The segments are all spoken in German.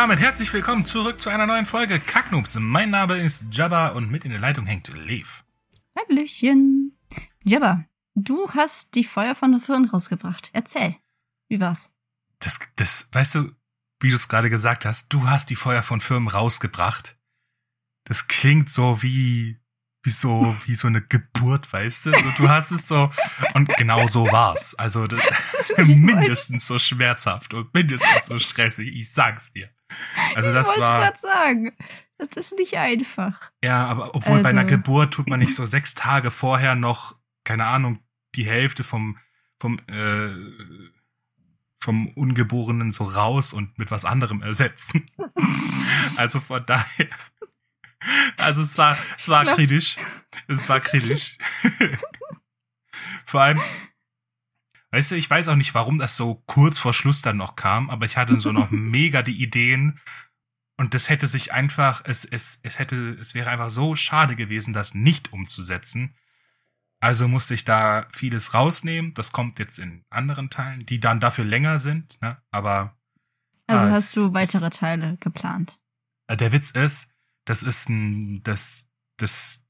Damit herzlich willkommen zurück zu einer neuen Folge Kacknoobs. Mein Name ist Jabba und mit in der Leitung hängt Lev. Hallöchen. Jabba, du hast die Feuer von der Firn rausgebracht. Erzähl. Wie war's? Das, das, weißt du, wie du es gerade gesagt hast, du hast die Feuer von Firmen rausgebracht. Das klingt so wie, wie so, wie so eine Geburt, weißt du? Also, du hast es so, und genau so war's. Also, das, mindestens so schmerzhaft und mindestens so stressig, ich sag's dir. Also, ich das wollte war. gerade sagen. Das ist nicht einfach. Ja, aber obwohl bei einer Also- Geburt tut man nicht so sechs Tage vorher noch, keine Ahnung, die Hälfte vom, vom, äh, vom Ungeborenen so raus und mit was anderem ersetzen. Also von daher. Also es war, es war Klar. kritisch. Es war kritisch. Vor allem, weißt du, ich weiß auch nicht, warum das so kurz vor Schluss dann noch kam, aber ich hatte so noch mega die Ideen. Und das hätte sich einfach, es, es, es hätte, es wäre einfach so schade gewesen, das nicht umzusetzen. Also musste ich da vieles rausnehmen. Das kommt jetzt in anderen Teilen, die dann dafür länger sind, ne? Aber Also hast es- du weitere Teile geplant. äh, der Witz ist, das ist ein, das, das,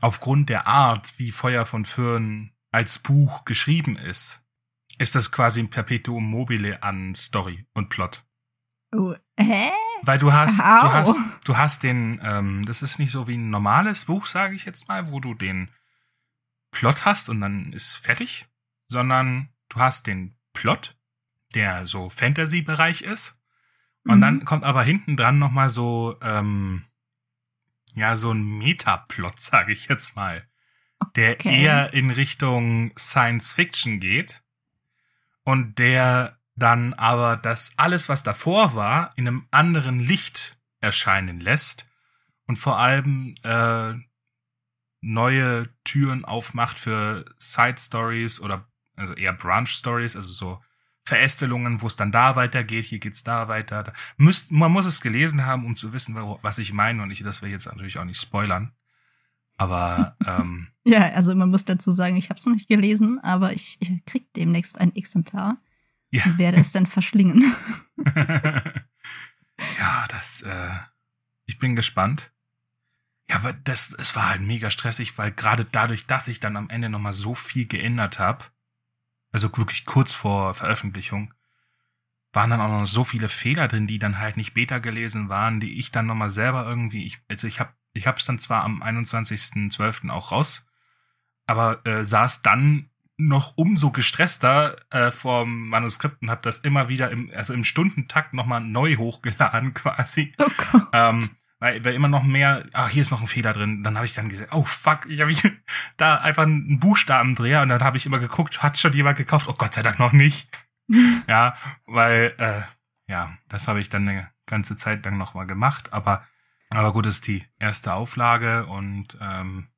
aufgrund der Art, wie Feuer von Föhren als Buch geschrieben ist, ist das quasi ein Perpetuum mobile an Story und Plot. Oh, hä? Weil du hast, Au. du hast, du hast den, ähm, das ist nicht so wie ein normales Buch, sage ich jetzt mal, wo du den Plot hast und dann ist fertig, sondern du hast den Plot, der so Fantasy-Bereich ist, und Mhm. dann kommt aber hinten dran noch mal so, ähm, ja, so ein Metaplot, sage ich jetzt mal, der Okay. eher in Richtung Science Fiction geht und der dann aber das alles, was davor war, in einem anderen Licht erscheinen lässt und vor allem äh, neue Türen aufmacht für Side Stories oder also eher Branch Stories, also so Verästelungen, wo es dann da weitergeht, hier geht's da weiter. Da müsst, man muss es gelesen haben, um zu wissen, was ich meine und ich, das wir jetzt natürlich auch nicht spoilern. Aber ähm, Ja, also man muss dazu sagen, ich habe es noch nicht gelesen, aber ich, ich krieg demnächst ein Exemplar Ja. und werde es dann verschlingen. ja, das, äh, ich bin gespannt. Ja, aber das, es war halt mega stressig, weil gerade dadurch, dass ich dann am Ende nochmal so viel geändert habe, also wirklich kurz vor Veröffentlichung, waren dann auch noch so viele Fehler drin, die dann halt nicht beta gelesen waren, die ich dann nochmal selber irgendwie, ich, also ich habe ich hab's dann zwar am 21.12. auch raus, aber äh, saß dann noch umso gestresster äh, vorm Manuskript und habe das immer wieder im, also im Stundentakt nochmal neu hochgeladen quasi. Oh. Ähm, weil, weil immer noch mehr, ach, hier ist noch ein Fehler drin. Dann habe ich dann gesagt, oh fuck, ich habe da einfach einen Buchstabendreher und dann habe ich immer geguckt, hat schon jemand gekauft? Oh Gott sei Dank noch nicht. ja, weil, äh, ja, das habe ich dann eine ganze Zeit lang noch mal gemacht, aber, aber gut, das ist die erste Auflage und ähm,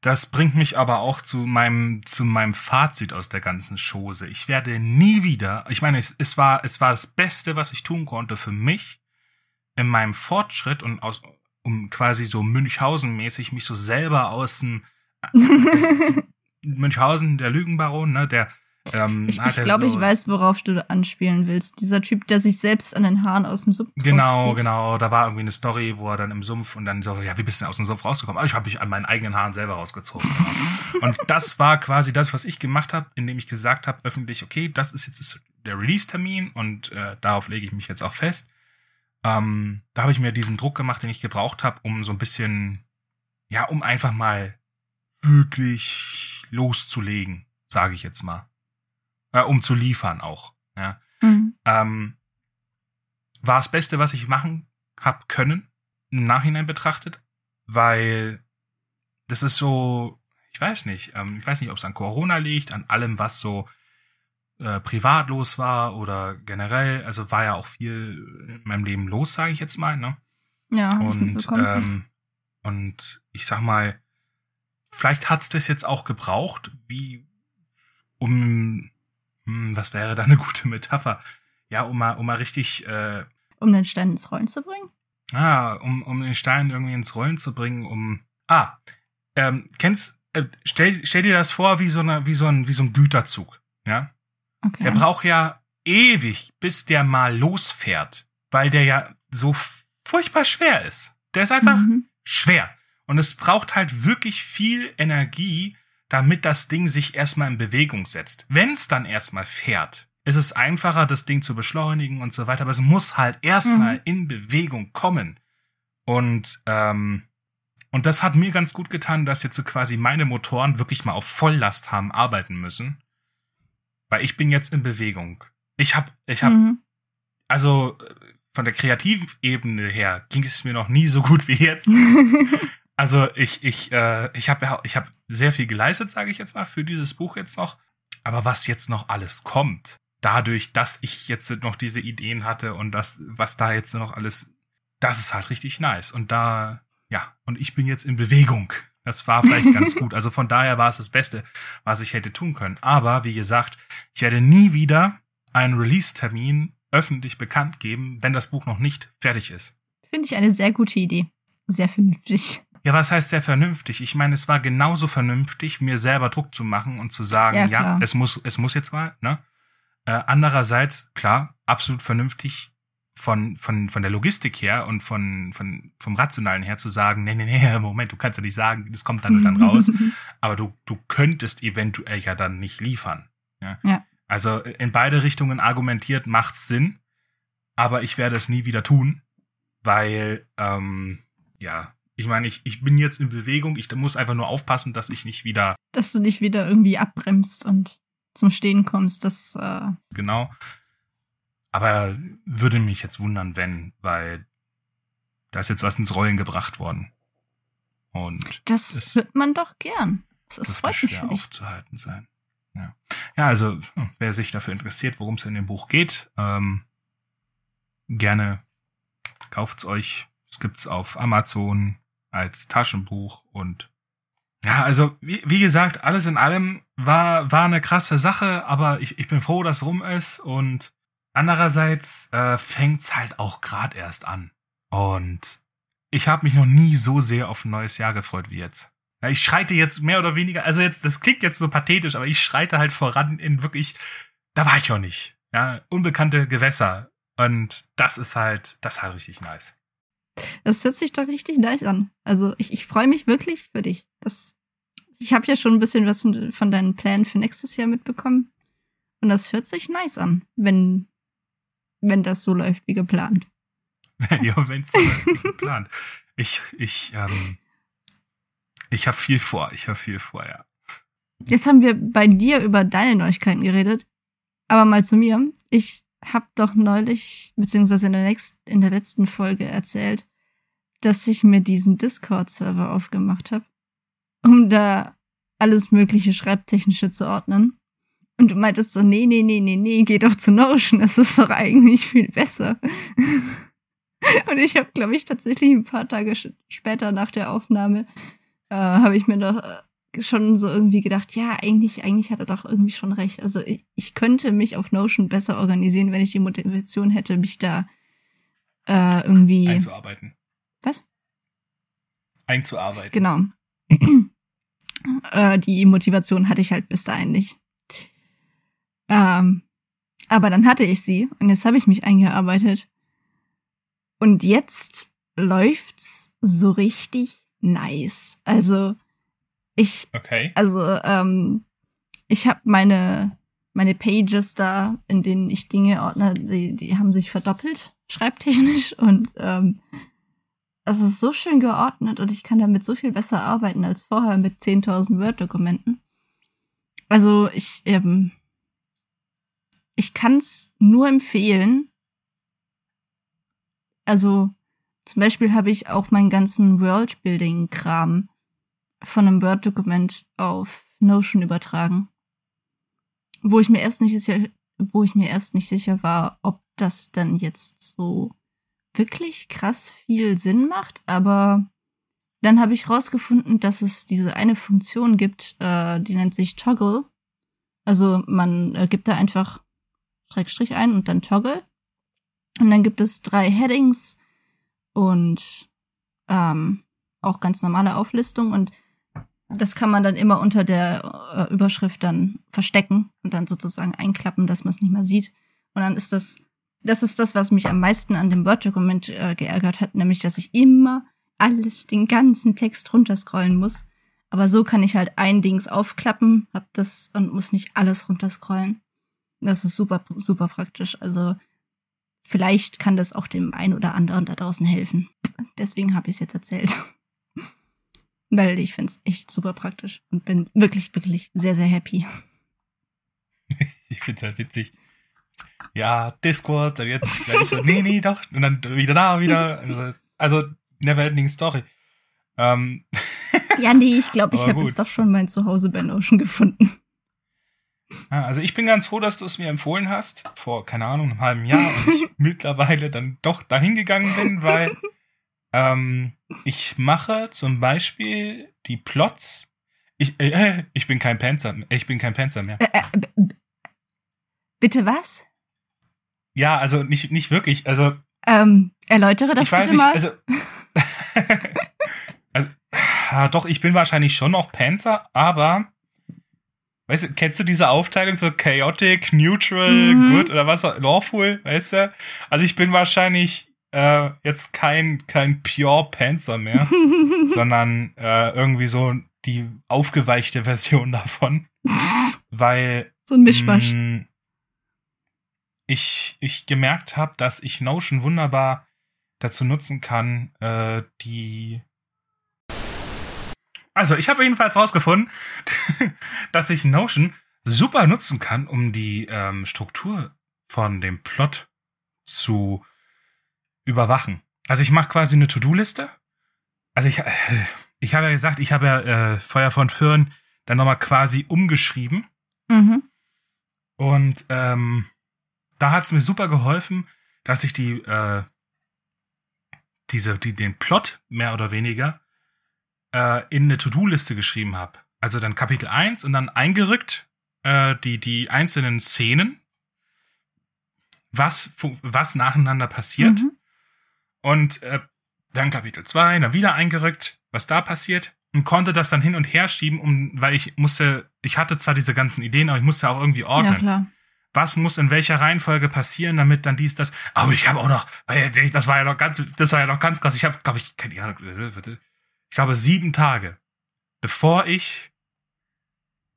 das bringt mich aber auch zu meinem, zu meinem Fazit aus der ganzen Chose. Ich werde nie wieder, ich meine, es, es war, es war das Beste, was ich tun konnte für mich in meinem Fortschritt und aus, um quasi so Münchhausen-mäßig mich so selber aus dem Münchhausen, der Lügenbaron, ne, der ähm, Ich, ich glaube, so, ich weiß, worauf du anspielen willst. Dieser Typ, der sich selbst an den Haaren aus dem Sumpf Genau, rauszieht. genau. Da war irgendwie eine Story, wo er dann im Sumpf und dann so, ja, wie bist du denn aus dem Sumpf rausgekommen? Ah, ich habe mich an meinen eigenen Haaren selber rausgezogen. Und das war quasi das, was ich gemacht habe, indem ich gesagt habe, öffentlich, okay, das ist jetzt der Release-Termin und äh, darauf lege ich mich jetzt auch fest. Ähm, da habe ich mir diesen Druck gemacht, den ich gebraucht habe, um so ein bisschen, ja, um einfach mal wirklich loszulegen, sage ich jetzt mal. Äh, um zu liefern auch. Ja Mhm. ähm, war das Beste, was ich machen hab können, im Nachhinein betrachtet, weil das ist so, ich weiß nicht, ähm, ich weiß nicht, ob es an Corona liegt, an allem, was so äh, privat los war oder generell, also war ja auch viel in meinem Leben los, sage ich jetzt mal, ne? Ja, Und, ähm, und ich sag mal, vielleicht hat's das jetzt auch gebraucht, wie um, hm, was wäre da eine gute Metapher? Ja, um mal, um mal richtig, äh, um den Stein ins Rollen zu bringen? ah, um, um den Stein irgendwie ins Rollen zu bringen, um, ah, ähm, kennst, äh, stell, stell dir das vor wie so eine, wie so ein, wie so ein Güterzug, ja? Okay. Der braucht ja ewig, bis der mal losfährt, weil der ja so furchtbar schwer ist. Der ist einfach Mhm. schwer. Und es braucht halt wirklich viel Energie, damit das Ding sich erstmal in Bewegung setzt. Wenn es dann erstmal fährt, ist es einfacher, das Ding zu beschleunigen und so weiter, aber es muss halt erstmal Mhm. in Bewegung kommen. Und, ähm, und das hat mir ganz gut getan, dass jetzt so quasi meine Motoren wirklich mal auf Volllast haben arbeiten müssen. Weil ich bin jetzt in Bewegung. Ich hab, ich hab Mhm. also äh, von der kreativen Ebene her ging es mir noch nie so gut wie jetzt. Also ich ich äh, ich habe ja ich habe sehr viel geleistet, sage ich jetzt mal, für dieses Buch jetzt noch. Aber was jetzt noch alles kommt, dadurch, dass ich jetzt noch diese Ideen hatte und das was da jetzt noch alles, das ist halt richtig nice. Und da ja und ich bin jetzt in Bewegung. Das war vielleicht ganz gut. Also von daher war es das Beste, was ich hätte tun können. Aber wie gesagt, ich werde nie wieder einen Release-Termin öffentlich bekannt geben, wenn das Buch noch nicht fertig ist. Finde ich eine sehr gute Idee. Sehr vernünftig. Ja, was heißt sehr vernünftig? Ich meine, es war genauso vernünftig, mir selber Druck zu machen und zu sagen, Ja, ja, es muss, es muss jetzt mal, ne? Äh, andererseits, klar, absolut vernünftig von, von, von der Logistik her und von, von, vom Rationalen her zu sagen, nee, nee, nee, Moment, du kannst ja nicht sagen, das kommt dann und dann raus. aber du, du könntest eventuell ja dann nicht liefern. Ja. Ja. Also in beide Richtungen argumentiert macht's Sinn, aber ich werde es nie wieder tun, weil, ähm, ja, ich meine, ich, ich bin jetzt in Bewegung, ich muss einfach nur aufpassen, dass ich nicht wieder, Dass du nicht wieder irgendwie abbremst und zum Stehen kommst. Das, äh, genau, aber würde mich jetzt wundern, wenn, weil da ist jetzt was ins Rollen gebracht worden. Und das hört man doch gern. Das, dürfte freut mich schwer aufzuhalten sein. Ja, ja also hm, wer sich dafür interessiert, worum es in dem Buch geht, ähm, gerne kauft's euch. Es gibt's auf Amazon als Taschenbuch und ja, also wie, wie gesagt, alles in allem war war eine krasse Sache, aber ich, ich bin froh, dass rum ist und andererseits äh, fängt's halt auch grad erst an und ich habe mich noch nie so sehr auf ein neues Jahr gefreut wie jetzt. Ja, ich schreite jetzt mehr oder weniger, also jetzt, das klingt jetzt so pathetisch, aber ich schreite halt voran in wirklich, da war ich auch nicht. Ja, unbekannte Gewässer. Und das ist halt, das ist halt richtig nice. Das hört sich doch richtig nice an. Also ich, ich freue mich wirklich für dich. Das, ich habe ja schon ein bisschen was von deinen Plänen für nächstes Jahr mitbekommen. Und das hört sich nice an, wenn, wenn das so läuft wie geplant. ja, wenn's so läuft wie geplant. Ich, ich, ähm, ich habe viel vor, ich habe viel vor, ja. Jetzt haben wir bei dir über deine Neuigkeiten geredet. Aber mal zu mir. Ich habe doch neulich, beziehungsweise in der, nächsten, in der letzten Folge erzählt, dass ich mir diesen Discord-Server aufgemacht habe, um da alles mögliche Schreibtechnische zu ordnen. Und du meintest so, nee, nee, nee, nee, nee, geh doch zu Notion, das ist doch eigentlich viel besser. Und ich habe, glaube ich, tatsächlich ein paar Tage später nach der Aufnahme, äh, habe ich mir doch äh, schon so irgendwie gedacht, ja, eigentlich, eigentlich hat er doch irgendwie schon recht. Also ich, ich könnte mich auf Notion besser organisieren, wenn ich die Motivation hätte, mich da äh, irgendwie. Einzuarbeiten. Was? Einzuarbeiten. Genau. äh, die Motivation hatte ich halt bis dahin nicht. Ähm, aber dann hatte ich sie und jetzt habe ich mich eingearbeitet. Und jetzt läuft's so richtig nice. Also ich Okay. also, ähm, ich habe meine, meine Pages da, in denen ich Dinge ordne, die, die haben sich verdoppelt, schreibtechnisch. Und ähm, es ist so schön geordnet und ich kann damit so viel besser arbeiten als vorher mit 10.000 Word-Dokumenten. Also ich, ähm, ich kann's nur empfehlen. Also zum Beispiel habe ich auch meinen ganzen Worldbuilding-Kram von einem Word-Dokument auf Notion übertragen. Wo ich mir erst nicht sicher, wo ich mir erst nicht sicher war, ob das dann jetzt so wirklich krass viel Sinn macht, aber dann habe ich rausgefunden, dass es diese eine Funktion gibt, äh, die nennt sich Toggle. Also man äh, gibt da einfach Schrägstrich ein und dann Toggle. Und dann gibt es drei Headings und ähm, auch ganz normale Auflistung und das kann man dann immer unter der äh, Überschrift dann verstecken und dann sozusagen einklappen, dass man es nicht mehr sieht. Und dann ist das, das ist das, was mich am meisten an dem Word-Dokument äh, geärgert hat, nämlich, dass ich immer alles, den ganzen Text runterscrollen muss. Aber so kann ich halt ein Dings aufklappen, hab das und muss nicht alles runterscrollen. Das ist super, super praktisch. Also vielleicht kann das auch dem einen oder anderen da draußen helfen. Deswegen habe ich es jetzt erzählt. Weil ich finde es echt super praktisch und bin wirklich, wirklich sehr, sehr happy. ich finde es halt witzig. Ja, Discord, dann jetzt gleich so, nee, nee, doch. Und dann wieder da, wieder. Also, also Neverending Story. Ähm. ja, nee, ich glaube, ich habe jetzt doch schon mein Zuhause bei Notion gefunden. Also ich bin ganz froh, dass du es mir empfohlen hast, vor, keine Ahnung, einem halben Jahr und ich mittlerweile dann doch dahin gegangen bin, weil ähm, ich mache zum Beispiel die Plots. Ich, äh, ich bin kein Panzer, ich bin kein Panzer mehr. Äh, äh, bitte was? Ja, also nicht, nicht wirklich, also. Ähm, erläutere das ich weiß bitte nicht, mal. Also, also, ja, doch, ich bin wahrscheinlich schon noch Panzer, aber Weißt du, kennst du diese Aufteilung so chaotic, neutral, mhm. good oder was lawful, weißt du? Also ich bin wahrscheinlich äh, jetzt kein kein pure Panzer mehr, sondern äh, irgendwie so die aufgeweichte Version davon, weil so ein Mischmasch. Mh, mm, ich ich gemerkt habe, dass ich Notion wunderbar dazu nutzen kann, äh, die also, ich habe jedenfalls rausgefunden, dass ich Notion super nutzen kann, um die ähm, Struktur von dem Plot zu überwachen. Also ich mache quasi eine To-Do-Liste. Also ich, äh, ich habe ja gesagt, ich habe ja äh, Feuer von Firn dann nochmal quasi umgeschrieben. Mhm. Und ähm, da hat es mir super geholfen, dass ich die äh, diese die den Plot mehr oder weniger äh, in eine To-Do-Liste geschrieben habe. Also dann Kapitel 1 und dann eingerückt äh, die, die einzelnen Szenen, was, was nacheinander passiert. Mhm. Und äh, dann Kapitel 2, dann wieder eingerückt, was da passiert. Und konnte das dann hin und her schieben, um, weil ich musste, ich hatte zwar diese ganzen Ideen, aber ich musste auch irgendwie ordnen. Ja, klar was muss in welcher Reihenfolge passieren, damit dann dies, das. Aber ich habe auch noch, das war ja noch ganz, das war ja noch ganz krass. Ich habe, glaube ich, keine Ahnung, ich glaube, sieben Tage, bevor ich,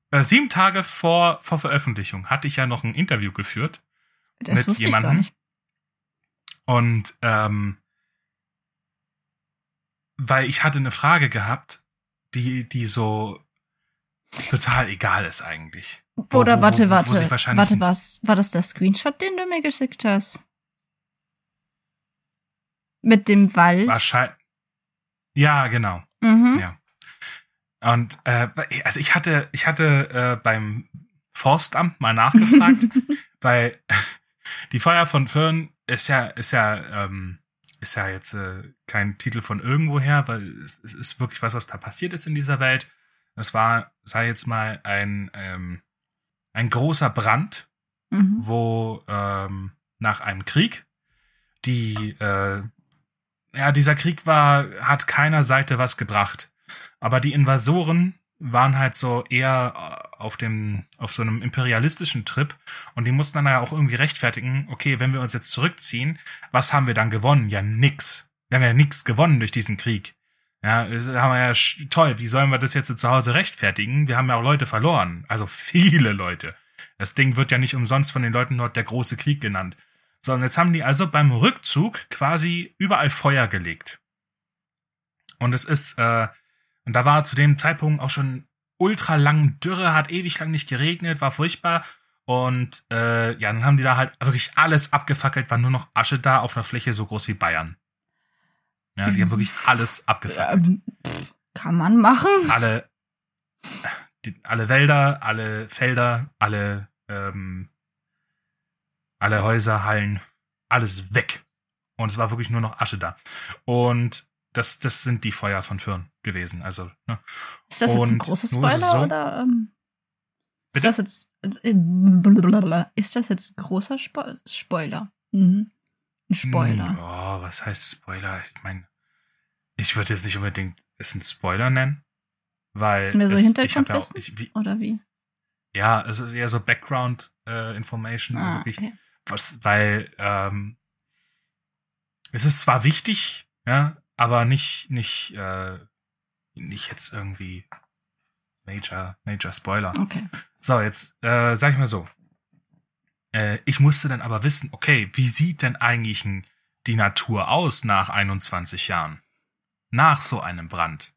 äh, sieben Tage vor, vor Veröffentlichung hatte ich ja noch ein Interview geführt das mit jemandem. Und ähm, weil ich hatte eine Frage gehabt, die, die so total egal ist eigentlich. Oder wo, warte, wo, warte, wo warte, was? War das der Screenshot, den du mir geschickt hast? Mit dem Wald? Wahrscheinlich. Ja, genau. Mhm. Ja. Und äh, also ich hatte, ich hatte äh, beim Forstamt mal nachgefragt, weil die Feuer von Föhren ist ja, ist ja, ähm, ist ja jetzt äh, kein Titel von irgendwoher, weil es, es ist wirklich was, was da passiert ist in dieser Welt. Das war, sei jetzt mal ein, ähm, ein großer Brand, mhm. wo ähm, nach einem Krieg die äh, ja, dieser Krieg war, hat keiner Seite was gebracht. Aber die Invasoren waren halt so eher äh, auf dem, auf so einem imperialistischen Trip und die mussten dann ja auch irgendwie rechtfertigen, okay, wenn wir uns jetzt zurückziehen, was haben wir dann gewonnen? Ja, nix. Wir haben ja nix gewonnen durch diesen Krieg. Ja, das haben wir ja toll. Wie sollen wir das jetzt zu Hause rechtfertigen? Wir haben ja auch Leute verloren. Also viele Leute. Das Ding wird ja nicht umsonst von den Leuten dort der große Krieg genannt. So, und jetzt haben die also beim Rückzug quasi überall Feuer gelegt. Und es ist, äh, und da war zu dem Zeitpunkt auch schon ultra lang Dürre, hat ewig lang nicht geregnet, war furchtbar. Und äh, ja, dann haben die da halt wirklich alles abgefackelt, war nur noch Asche da auf einer Fläche so groß wie Bayern. Ja, die haben wirklich alles abgefackelt. Kann man machen. Alle, die, alle Wälder, alle Felder, alle, ähm, alle Häuser, Hallen, alles weg. Und es war wirklich nur noch Asche da. Und das, das sind die Feuer von Firn gewesen. Also, ne? Ist das jetzt ein Und großes nur ist es Spoiler so- oder ähm, ist das jetzt äh, ist das jetzt ein großer Spo Spoiler? Mhm. Ein Spoiler. Hm, Oh, was heißt Spoiler? Ich meine, ich würde jetzt nicht unbedingt es ein Spoiler nennen, weil Ist mehr so Hintergrundwissen? Oder wie? ja, es ist eher so Background äh, Information, Ah, wirklich, okay. Was, weil ähm, es ist zwar wichtig, ja, aber nicht nicht äh, nicht jetzt irgendwie Major Major Spoiler. Okay. So, jetzt äh, sag ich mal so. Äh, ich musste dann aber wissen, okay, wie sieht denn eigentlich n- die Natur aus nach 21 Jahren? Nach so einem Brand.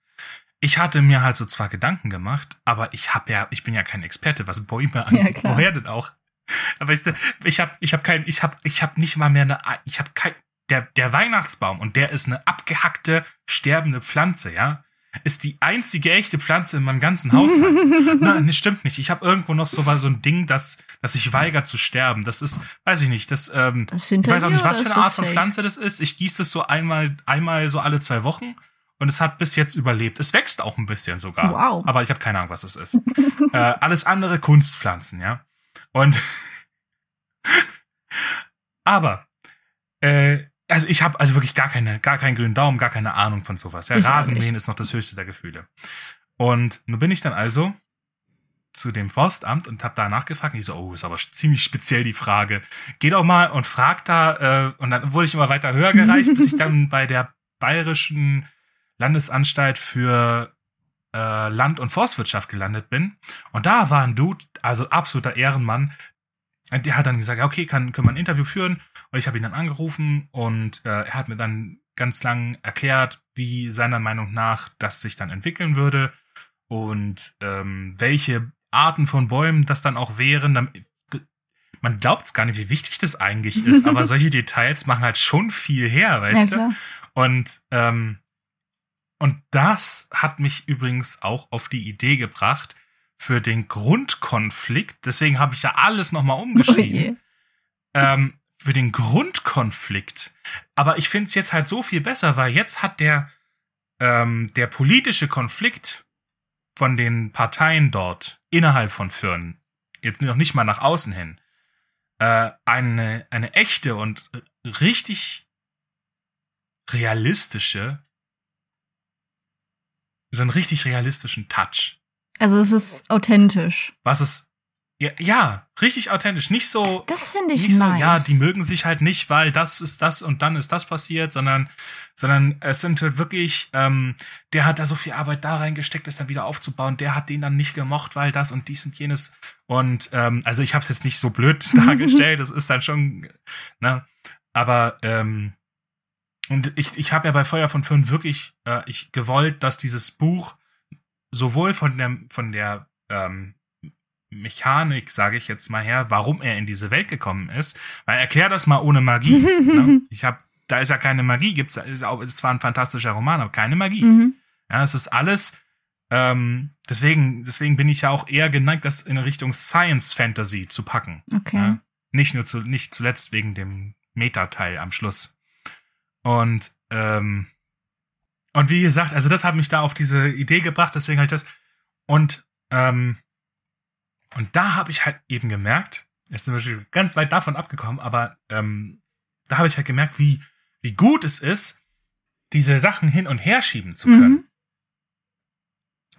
Ich hatte mir halt so zwar Gedanken gemacht, aber ich hab ja, ich bin ja kein Experte, was Bäume angeht. Ja. Woher denn auch? Aber du, ich habe ich hab kein, ich habe ich hab nicht mal mehr eine, ich habe kein, der, der Weihnachtsbaum und der ist eine abgehackte, sterbende Pflanze, ja? Ist die einzige echte Pflanze in meinem ganzen Haushalt. Nein, das stimmt nicht. Ich habe irgendwo noch so, so ein Ding, das, das sich weigert zu sterben. Das ist, weiß ich nicht, das, ähm, Das ich weiß auch nicht, was für eine Art von? Pflanze das ist. Ich gieße es so einmal, einmal so alle zwei Wochen und es hat bis jetzt überlebt. Es wächst auch ein bisschen sogar. Wow. Aber ich habe keine Ahnung, was es ist. äh, alles andere Kunstpflanzen, ja. Und aber äh, also ich habe also wirklich gar keine, gar keinen grünen Daumen, gar keine Ahnung von sowas. Ja, Ich Rasenmähen ist noch das höchste der Gefühle. Und nun bin ich dann also zu dem Forstamt und habe da nachgefragt. Und ich so, oh, ist aber ziemlich speziell die Frage. Geh doch mal und frag da. Äh, und dann wurde ich immer weiter höher gereicht, bis ich dann bei der Bayerischen Landesanstalt für äh, Land- und Forstwirtschaft gelandet bin. Und da war ein Dude, also absoluter Ehrenmann. Und Der hat dann gesagt, ja, okay, kann, können wir ein Interview führen. Und ich habe ihn dann angerufen und äh, er hat mir dann ganz lang erklärt, wie seiner Meinung nach das sich dann entwickeln würde und ähm, welche Arten von Bäumen das dann auch wären. Dann, man glaubt es gar nicht, wie wichtig das eigentlich ist, aber solche Details machen halt schon viel her, Ja, weißt du? klar. Und, ähm, und das hat mich übrigens auch auf die Idee gebracht für den Grundkonflikt. Deswegen habe ich ja alles nochmal Oh umgeschrieben. ähm, für den Grundkonflikt. Aber ich finde es jetzt halt so viel besser, weil jetzt hat der, ähm, der politische Konflikt von den Parteien dort innerhalb von Firmen, jetzt noch nicht mal nach außen hin, äh, eine, eine echte und richtig realistische, so einen richtig realistischen Touch. Also es ist authentisch. Was es, ja, ja richtig authentisch. Nicht so, Das finde ich nicht so, nice. ja, die mögen sich halt nicht, weil das ist das und dann ist das passiert, sondern, sondern es sind halt wirklich, ähm, der hat da so viel Arbeit da reingesteckt, das dann wieder aufzubauen, der hat den dann nicht gemocht, weil das und dies und jenes. Und ähm, also ich habe es jetzt nicht so blöd dargestellt, das ist dann schon, ne, aber ähm, und ich, ich habe ja bei Feuer von Föhn wirklich äh, ich gewollt, dass dieses Buch sowohl von der von der ähm, Mechanik, sage ich jetzt mal her, warum er in diese Welt gekommen ist. Weil erklär das mal ohne Magie. ne? Ich habe, da ist ja keine Magie, gibt's, ist auch, ist zwar ein fantastischer Roman, aber keine Magie. mhm. Ja, es ist alles. Ähm, deswegen, deswegen bin ich ja auch eher geneigt, das in Richtung Science Fantasy zu packen. Okay. Ja? Nicht nur zu, nicht zuletzt wegen dem Meta-Teil am Schluss. Und ähm, und wie gesagt, also das hat mich da auf diese Idee gebracht, deswegen halt das. Und ähm, und da habe ich halt eben gemerkt, jetzt sind wir schon ganz weit davon abgekommen, aber ähm, da habe ich halt gemerkt, wie wie gut es ist, diese Sachen hin und her schieben zu können. Mhm.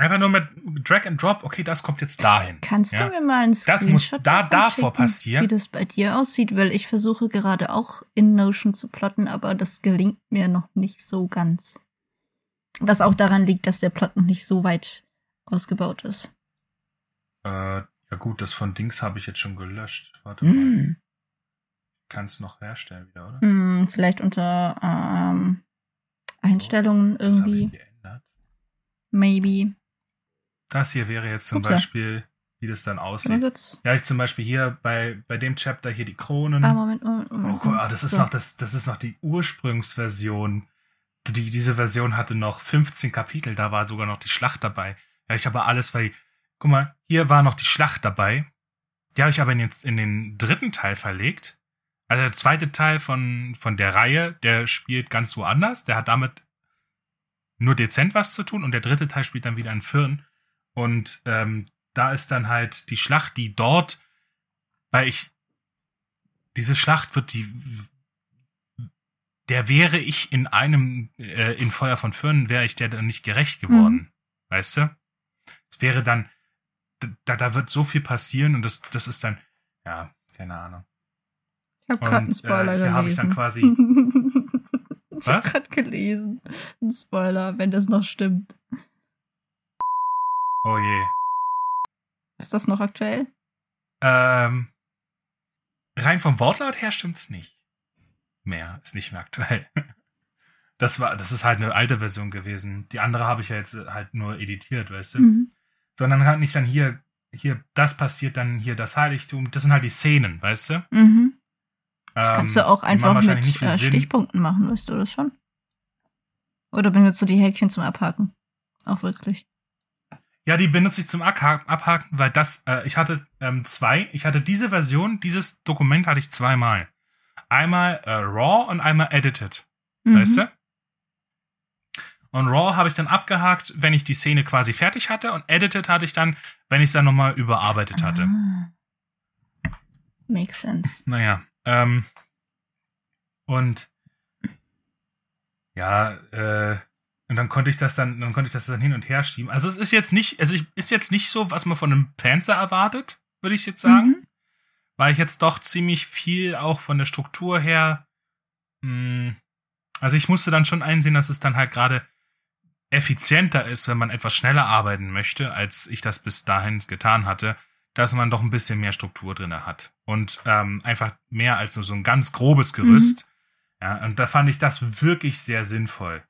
Einfach nur mit Drag and Drop, okay, das kommt jetzt dahin. Kannst ja? du mir mal einen Das muss da- davor passieren. Wie das bei dir aussieht, weil ich versuche gerade auch in Notion zu plotten, aber das gelingt mir noch nicht so ganz. Was auch daran liegt, dass der Plot noch nicht so weit ausgebaut ist. Äh, ja gut, das von Dings habe ich jetzt schon gelöscht. Warte mal. Mm. Kann es noch herstellen wieder, oder? Hm, vielleicht unter ähm, Einstellungen habe irgendwie. Maybe. Das hier wäre jetzt zum Upsa. Beispiel, wie das dann aussieht. Ja, ich zum Beispiel hier bei, bei dem Chapter hier die Kronen. Ah, Moment, Moment, oh, Moment. guck, ah, das ist So. noch das, das ist noch die Ursprungsversion die, diese Version hatte noch 15 Kapitel, da war sogar noch die Schlacht dabei. Ja, ich habe alles, weil, guck mal, hier war noch die Schlacht dabei. Die habe ich aber in den, in den dritten Teil verlegt. Also der zweite Teil von, von der Reihe, der spielt ganz woanders. Der hat damit nur dezent was zu tun und der dritte Teil spielt dann wieder in Firn. Und ähm, da ist dann halt die Schlacht, die dort, weil ich, diese Schlacht wird die, der wäre ich in einem, äh, in Feuer von Firn, wäre ich der dann nicht gerecht geworden. Mhm. Weißt du? Es wäre dann, da, da wird so viel passieren und das, das ist dann, ja, keine Ahnung. Ich habe gerade einen Spoiler äh, gelesen. habe ich dann quasi. ich habe gerade gelesen. Ein Spoiler, wenn das noch stimmt. Oh je. Ist das noch aktuell? Ähm, rein vom Wortlaut her stimmt's nicht. Mehr ist nicht mehr aktuell. Das war, das ist halt eine alte Version gewesen. Die andere habe ich ja jetzt halt nur editiert, weißt du? Mhm. Sondern halt nicht dann hier, hier, das passiert, dann hier das Heiligtum. Das sind halt die Szenen, weißt du? Mhm. Das ähm, kannst du auch einfach mit äh, Stichpunkten machen, weißt du das schon? Oder benutzt du die Häkchen zum Abhaken? Auch wirklich. Ja, die benutze ich zum Abhaken, weil das, äh, ich hatte ähm, zwei, ich hatte diese Version, dieses Dokument hatte ich zweimal. Einmal äh, RAW und einmal Edited. Mhm. Weißt du? Und RAW habe ich dann abgehakt, wenn ich die Szene quasi fertig hatte und Edited hatte ich dann, wenn ich es dann nochmal überarbeitet hatte. Ah. Makes sense. Naja, ähm, und ja, äh, und dann konnte ich das dann, dann konnte ich das dann hin und her schieben. Also es ist jetzt nicht, also ich, ist jetzt nicht so, was man von einem Panzer erwartet, würde ich jetzt sagen. Mhm. Weil ich jetzt doch ziemlich viel auch von der Struktur her, mh, hm, also ich musste dann schon einsehen, dass es dann halt gerade effizienter ist, wenn man etwas schneller arbeiten möchte, als ich das bis dahin getan hatte, dass man doch ein bisschen mehr Struktur drinne hat. Und ähm, einfach mehr als nur so ein ganz grobes Gerüst. Mhm. Ja, und da fand ich das wirklich sehr sinnvoll.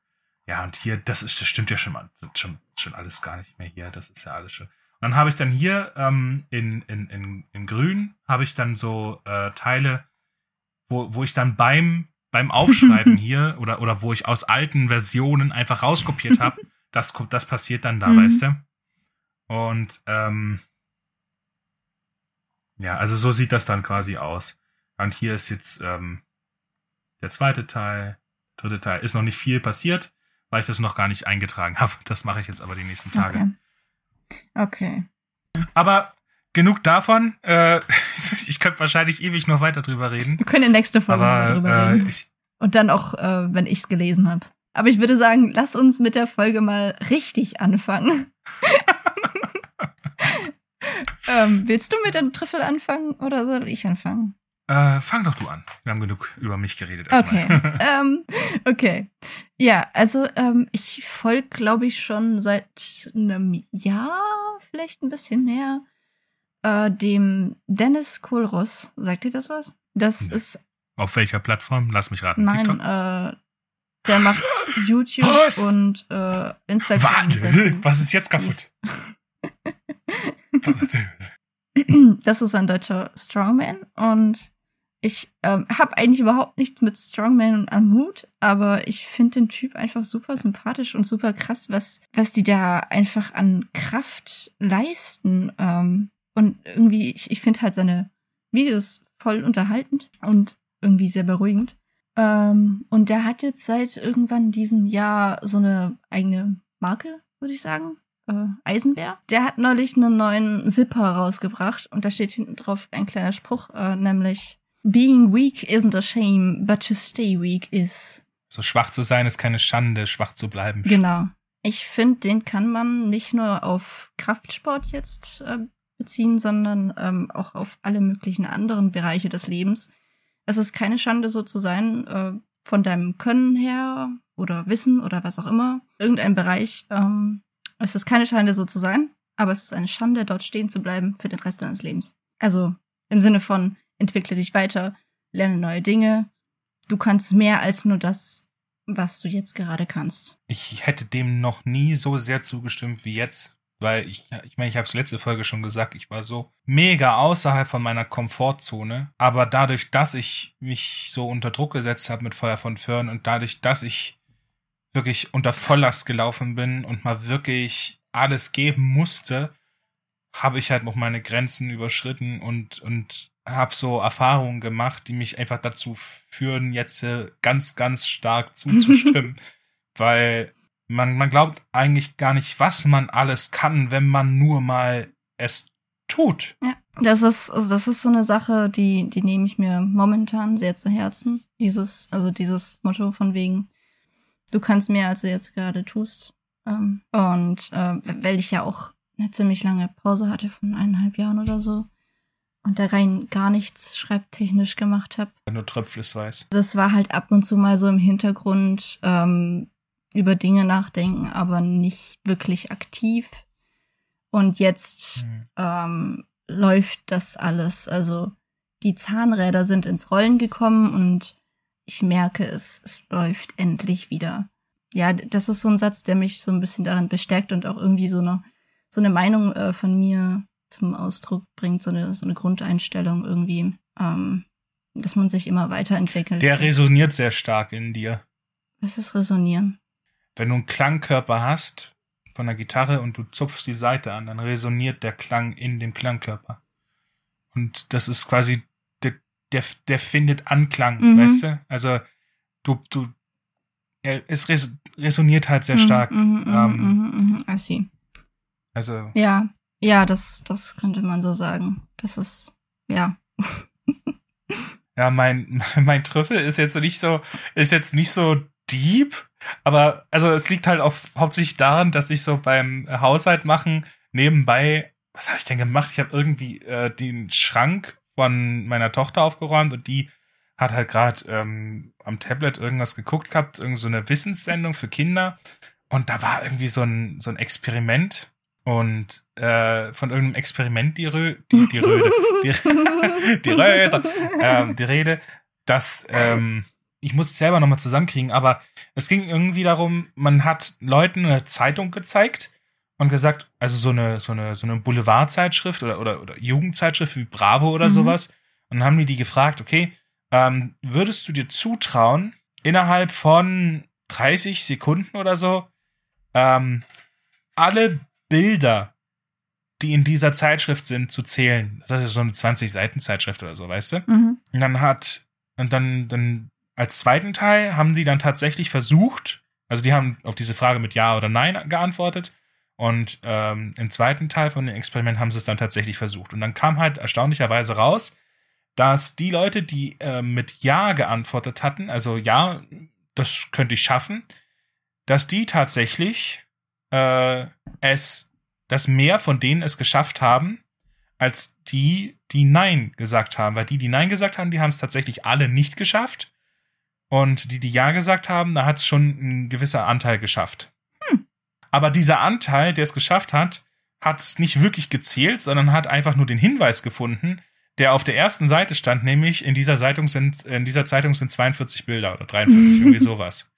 Ja, und hier, das ist, das stimmt ja schon mal, schon, schon alles gar nicht mehr hier. Das ist ja alles schon. Und dann habe ich dann hier ähm, in, in, in, in Grün habe ich dann so äh, Teile, wo, wo ich dann beim beim Aufschreiben hier oder oder wo ich aus alten Versionen einfach rauskopiert habe. Das das passiert dann da, mhm. weißt du? Und ähm, ja, also so sieht das dann quasi aus. Und hier ist jetzt ähm, der zweite Teil, dritte Teil. Ist noch nicht viel passiert weil ich das noch gar nicht eingetragen habe. Das mache ich jetzt aber die nächsten Tage. Okay. okay. Aber genug davon. Äh, ich könnte wahrscheinlich ewig noch weiter drüber reden. Wir können in der nächsten Folge aber, drüber äh, reden. Ich, Und dann auch, äh, wenn ich es gelesen habe. Aber ich würde sagen, lass uns mit der Folge mal richtig anfangen. ähm, willst du mit dem Trüffel anfangen oder soll ich anfangen? Äh, fang doch du an. Wir haben genug über mich geredet. Erstmal. Okay. ähm, okay. Ja, also ähm, ich folge, glaube ich, schon seit einem Jahr, vielleicht ein bisschen mehr, äh, dem Dennis Kohlross. Sagt ihr das was? Das nee. ist. Auf welcher Plattform? Lass mich raten. Nein, TikTok? äh, der macht YouTube was? und äh, Instagram. Warte, was ist jetzt kaputt? das ist ein deutscher Strongman und ich ähm, habe eigentlich überhaupt nichts mit Strongman am Mut, aber ich finde den Typ einfach super sympathisch und super krass, was, was die da einfach an Kraft leisten. Ähm, und irgendwie, ich, ich finde halt seine Videos voll unterhaltend und irgendwie sehr beruhigend. Ähm, und der hat jetzt seit irgendwann diesem Jahr so eine eigene Marke, würde ich sagen. Äh, Eisenbär. Der hat neulich einen neuen Zipper rausgebracht und da steht hinten drauf ein kleiner Spruch, äh, nämlich Being weak isn't a shame, but to stay weak is. So schwach zu sein ist keine Schande, schwach zu bleiben. Genau. Ich finde, den kann man nicht nur auf Kraftsport jetzt äh, beziehen, sondern ähm, auch auf alle möglichen anderen Bereiche des Lebens. Es ist keine Schande, so zu sein, äh, von deinem Können her oder Wissen oder was auch immer. Irgendein Bereich. Ähm, es ist keine Schande, so zu sein, aber es ist eine Schande, dort stehen zu bleiben für den Rest deines Lebens. Also im Sinne von, entwickle dich weiter, lerne neue Dinge. Du kannst mehr als nur das, was du jetzt gerade kannst. Ich hätte dem noch nie so sehr zugestimmt wie jetzt, weil ich, ich meine, ich habe es letzte Folge schon gesagt, ich war so mega außerhalb von meiner Komfortzone, aber dadurch, dass ich mich so unter Druck gesetzt habe mit Feuer von Föhren und dadurch, dass ich wirklich unter Volllast gelaufen bin und mal wirklich alles geben musste, habe ich halt noch meine Grenzen überschritten und, und habe so Erfahrungen gemacht, die mich einfach dazu führen, jetzt äh, ganz, ganz stark zuzustimmen. weil man, man glaubt eigentlich gar nicht, was man alles kann, wenn man nur mal es tut. Ja, das ist, also das ist so eine Sache, die, die nehme ich mir momentan sehr zu Herzen. Dieses, also dieses Motto von wegen, du kannst mehr, als du jetzt gerade tust. Ähm, und äh, weil ich ja auch eine ziemlich lange Pause hatte von eineinhalb Jahren oder so und da rein gar nichts schreibtechnisch gemacht habe. Nur Tröpfles weiß. Das war halt ab und zu mal so im Hintergrund ähm, über Dinge nachdenken, aber nicht wirklich aktiv. Und jetzt mhm. ähm, läuft das alles. Also die Zahnräder sind ins Rollen gekommen und ich merke es, es läuft endlich wieder. Ja, das ist so ein Satz, der mich so ein bisschen daran bestärkt und auch irgendwie so eine, so eine Meinung äh, von mir zum Ausdruck bringt, so eine, so eine Grundeinstellung irgendwie, ähm, dass man sich immer weiterentwickelt. Der resoniert sehr stark in dir. Was ist Resonieren? Wenn du einen Klangkörper hast von der Gitarre und du zupfst die Seite an, dann resoniert der Klang in dem Klangkörper. Und das ist quasi, der, der, der findet Anklang, mhm. weißt du? Also, du, du, es resoniert halt sehr mhm, stark. Mhm, mhm, ähm, mhm, I see. Also. Ja, ja, das, das könnte man so sagen. Das ist, ja. ja, mein, mein Trüffel ist jetzt nicht so, ist jetzt nicht so deep, aber also es liegt halt auch hauptsächlich daran, dass ich so beim Haushalt machen nebenbei, was habe ich denn gemacht? Ich habe irgendwie äh, den Schrank von meiner Tochter aufgeräumt und die hat halt gerade ähm, am Tablet irgendwas geguckt gehabt, irgend so eine Wissenssendung für Kinder und da war irgendwie so ein so ein Experiment und äh, von irgendeinem Experiment die Rö die, die Röde die, die Röde ähm, die Rede dass ähm, ich muss es selber nochmal zusammenkriegen, aber es ging irgendwie darum, man hat Leuten eine Zeitung gezeigt und gesagt, also so eine, so eine, so eine Boulevardzeitschrift oder, oder, oder Jugendzeitschrift wie Bravo oder mhm. sowas. Und dann haben die die gefragt, okay, ähm, würdest du dir zutrauen, innerhalb von 30 Sekunden oder so, ähm, alle Bilder, die in dieser Zeitschrift sind, zu zählen. Das ist so eine 20 Seiten Zeitschrift oder so, weißt du? Mhm. Und dann hat, und dann, dann als zweiten Teil haben sie dann tatsächlich versucht, also die haben auf diese Frage mit Ja oder Nein geantwortet. Und ähm, im zweiten Teil von dem Experiment haben sie es dann tatsächlich versucht. Und dann kam halt erstaunlicherweise raus, dass die Leute, die äh, mit Ja geantwortet hatten, also ja, das könnte ich schaffen, dass die tatsächlich äh, es, dass mehr von denen es geschafft haben, als die, die Nein gesagt haben. Weil die, die Nein gesagt haben, die haben es tatsächlich alle nicht geschafft. Und die, die Ja gesagt haben, da hat es schon ein gewisser Anteil geschafft. Hm. Aber dieser Anteil, der es geschafft hat, hat nicht wirklich gezählt, sondern hat einfach nur den Hinweis gefunden, der auf der ersten Seite stand, nämlich in dieser Zeitung sind, in dieser Zeitung sind 42 Bilder oder 43, irgendwie sowas.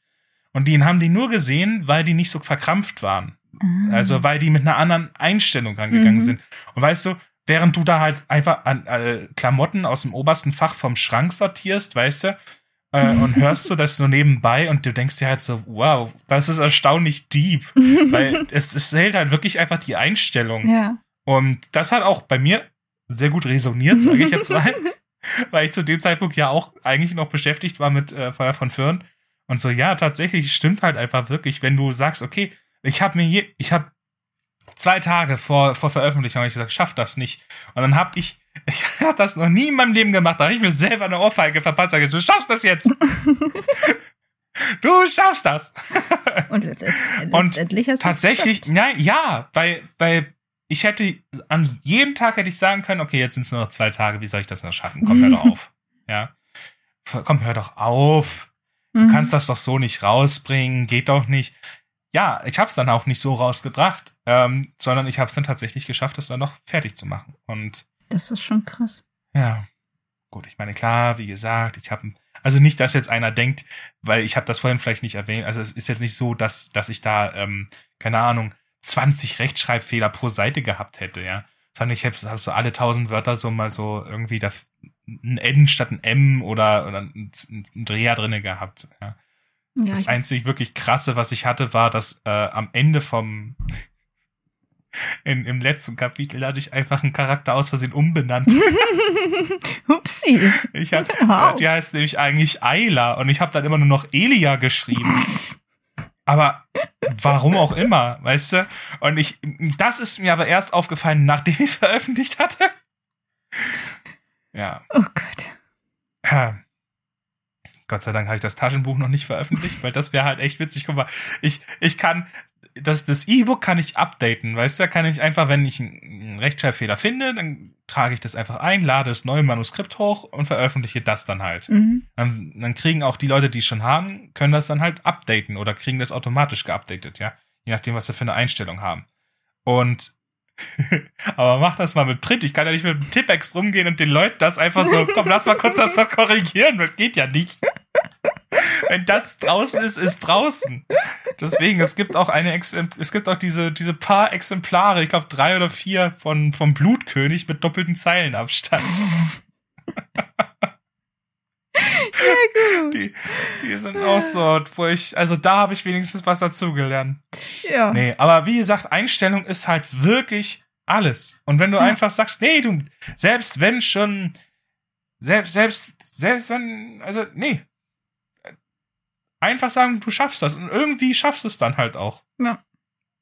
Und den haben die nur gesehen, weil die nicht so verkrampft waren. Ah. Also weil die mit einer anderen Einstellung rangegangen mhm. sind. Und weißt du, während du da halt einfach an, äh, Klamotten aus dem obersten Fach vom Schrank sortierst, weißt du, äh, und hörst du das so nebenbei und du denkst dir halt so, wow, das ist erstaunlich deep. Weil es, es hält halt wirklich einfach die Einstellung. Ja. Und das hat auch bei mir sehr gut resoniert, sage ich jetzt mal. weil ich zu dem Zeitpunkt ja auch eigentlich noch beschäftigt war mit äh, Feuer von Föhren. Und so, ja, tatsächlich stimmt halt einfach wirklich, wenn du sagst, okay, ich habe mir je, ich habe zwei Tage vor, vor Veröffentlichung hab ich gesagt, schaff das nicht. Und dann habe ich ich habe das noch nie in meinem Leben gemacht. Da habe ich mir selber eine Ohrfeige verpasst. Du schaffst das jetzt. du schaffst das. Und letztendlich hast du tatsächlich, nein, ja, weil, weil ich hätte an jedem Tag hätte ich sagen können, okay, jetzt sind es nur noch zwei Tage. Wie soll ich das noch schaffen? Komm, hör doch auf. Ja, komm, hör doch auf. Du mhm. kannst das doch so nicht rausbringen. Geht doch nicht. Ja, ich habe es dann auch nicht so rausgebracht, ähm, sondern ich habe es dann tatsächlich geschafft, das dann noch fertig zu machen. Und das ist schon krass. Ja. Gut, ich meine, klar, wie gesagt, ich habe also nicht, dass jetzt einer denkt, weil ich habe das vorhin vielleicht nicht erwähnt, also es ist jetzt nicht so, dass, dass ich da, ähm, keine Ahnung, 20 Rechtschreibfehler pro Seite gehabt hätte, ja. Sondern ich habe hab so alle tausend Wörter so mal so irgendwie da ein N statt ein M oder, oder ein, ein Dreher drinne gehabt, ja. Ja, das einzig wirklich krasse, was ich hatte, war, dass äh, am Ende vom in, im letzten Kapitel hatte ich einfach einen Charakter aus Versehen umbenannt. Hupsi. Ich hab, Wow. die heißt nämlich eigentlich Ayla und ich habe dann immer nur noch Elia geschrieben. Aber warum auch immer, weißt du? Und ich, das ist mir aber erst aufgefallen, nachdem ich es veröffentlicht hatte. Ja. Oh Gott. Ja. Gott sei Dank habe ich das Taschenbuch noch nicht veröffentlicht, weil das wäre halt echt witzig. Guck mal, ich, ich kann, das, das E-Book kann ich updaten, weißt du, kann ich einfach, wenn ich einen Rechtschreibfehler finde, dann trage ich das einfach ein, lade das neue Manuskript hoch und veröffentliche das dann halt. Mhm. Dann, dann kriegen auch die Leute, die es schon haben, können das dann halt updaten oder kriegen das automatisch geupdatet, ja. Je nachdem, was sie für eine Einstellung haben. Und aber mach das mal mit Print. Ich kann ja nicht mit dem Tippex rumgehen und den Leuten das einfach so, komm, lass mal kurz das doch korrigieren. Das geht ja nicht. Wenn das draußen ist, ist draußen. Deswegen, es gibt auch eine, es gibt auch diese, diese paar Exemplare, ich glaube drei oder vier von, vom Blutkönig mit doppelten Zeilenabstand. Die, die sind auch so, wo ich, also da habe ich wenigstens was dazugelernt. Ja. Nee, aber wie gesagt, Einstellung ist halt wirklich alles. Und wenn du Ja. einfach sagst, nee, du, selbst wenn schon, selbst, selbst, selbst wenn, also, nee. Einfach sagen, du schaffst das. Und irgendwie schaffst du es dann halt auch. Ja.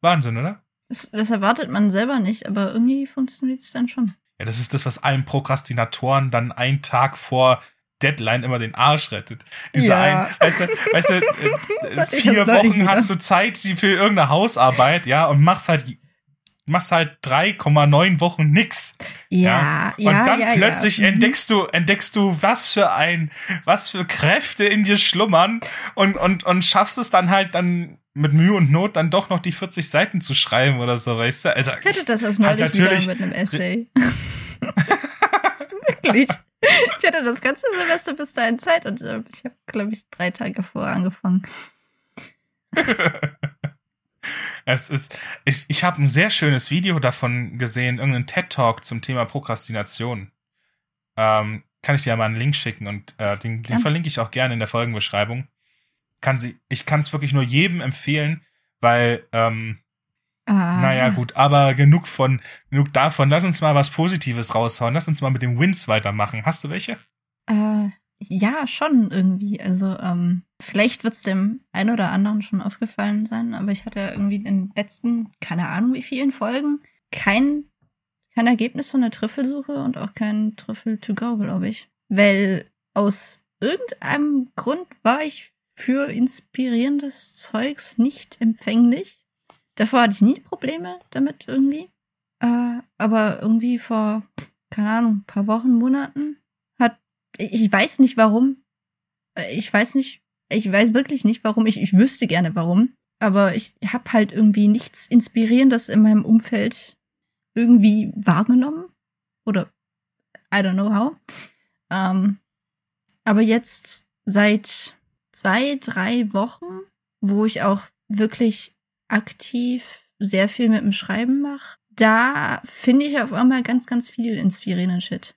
Wahnsinn, oder? Das, das erwartet man selber nicht, aber irgendwie funktioniert es dann schon. Ja, das ist das, was allen Prokrastinatoren dann einen Tag vor Deadline immer den Arsch rettet. Diese Ja. ein, weißt du, weißt du, äh, vier Wochen hast du Zeit für irgendeine Hausarbeit, ja, und machst halt, machst halt 3,9 Wochen nix. Ja, ja. Und dann ja, plötzlich ja. Mhm. entdeckst du, entdeckst du, was für ein, was für Kräfte in dir schlummern und, und, und schaffst es dann halt dann mit Mühe und Not dann doch noch die 40 Seiten zu schreiben oder so, weißt du? Also, Ich hatte das Halt erst neulich natürlich- wieder mit einem Essay. Wirklich. Ich hatte das ganze Semester bis dahin Zeit und äh, ich habe, glaube ich, drei Tage vorher angefangen. Es ist, ich, ich habe ein sehr schönes Video davon gesehen, irgendeinen TED-Talk zum Thema Prokrastination. Ähm, kann ich dir ja mal einen Link schicken und äh, den, den Ja. verlinke ich auch gerne in der Folgenbeschreibung. Kann sie, ich kann es wirklich nur jedem empfehlen, weil, ähm, Ah, naja, gut, aber genug von, genug davon. Lass uns mal was Positives raushauen. Lass uns mal mit den Wins weitermachen. Hast du welche? Äh, ja, schon irgendwie. Also, ähm, vielleicht wird's dem einen oder anderen schon aufgefallen sein, aber ich hatte irgendwie in den letzten, keine Ahnung wie vielen Folgen, kein, kein Ergebnis von der Trüffelsuche und auch kein Trüffel to go, glaube ich. Weil aus irgendeinem Grund war ich für inspirierendes Zeugs nicht empfänglich. Davor hatte ich nie Probleme damit irgendwie. Äh, aber irgendwie vor, keine Ahnung, paar Wochen, Monaten hat ich weiß nicht warum. Äh, Ich weiß nicht, ich weiß wirklich nicht warum. Ich, ich wüsste gerne warum. Aber ich habe halt irgendwie nichts Inspirierendes in meinem Umfeld irgendwie wahrgenommen. Oder I don't know how. Ähm, aber jetzt seit zwei, drei Wochen, wo ich auch wirklich aktiv sehr viel mit dem Schreiben mache, da finde ich auf einmal ganz, ganz viel inspirierenden Shit.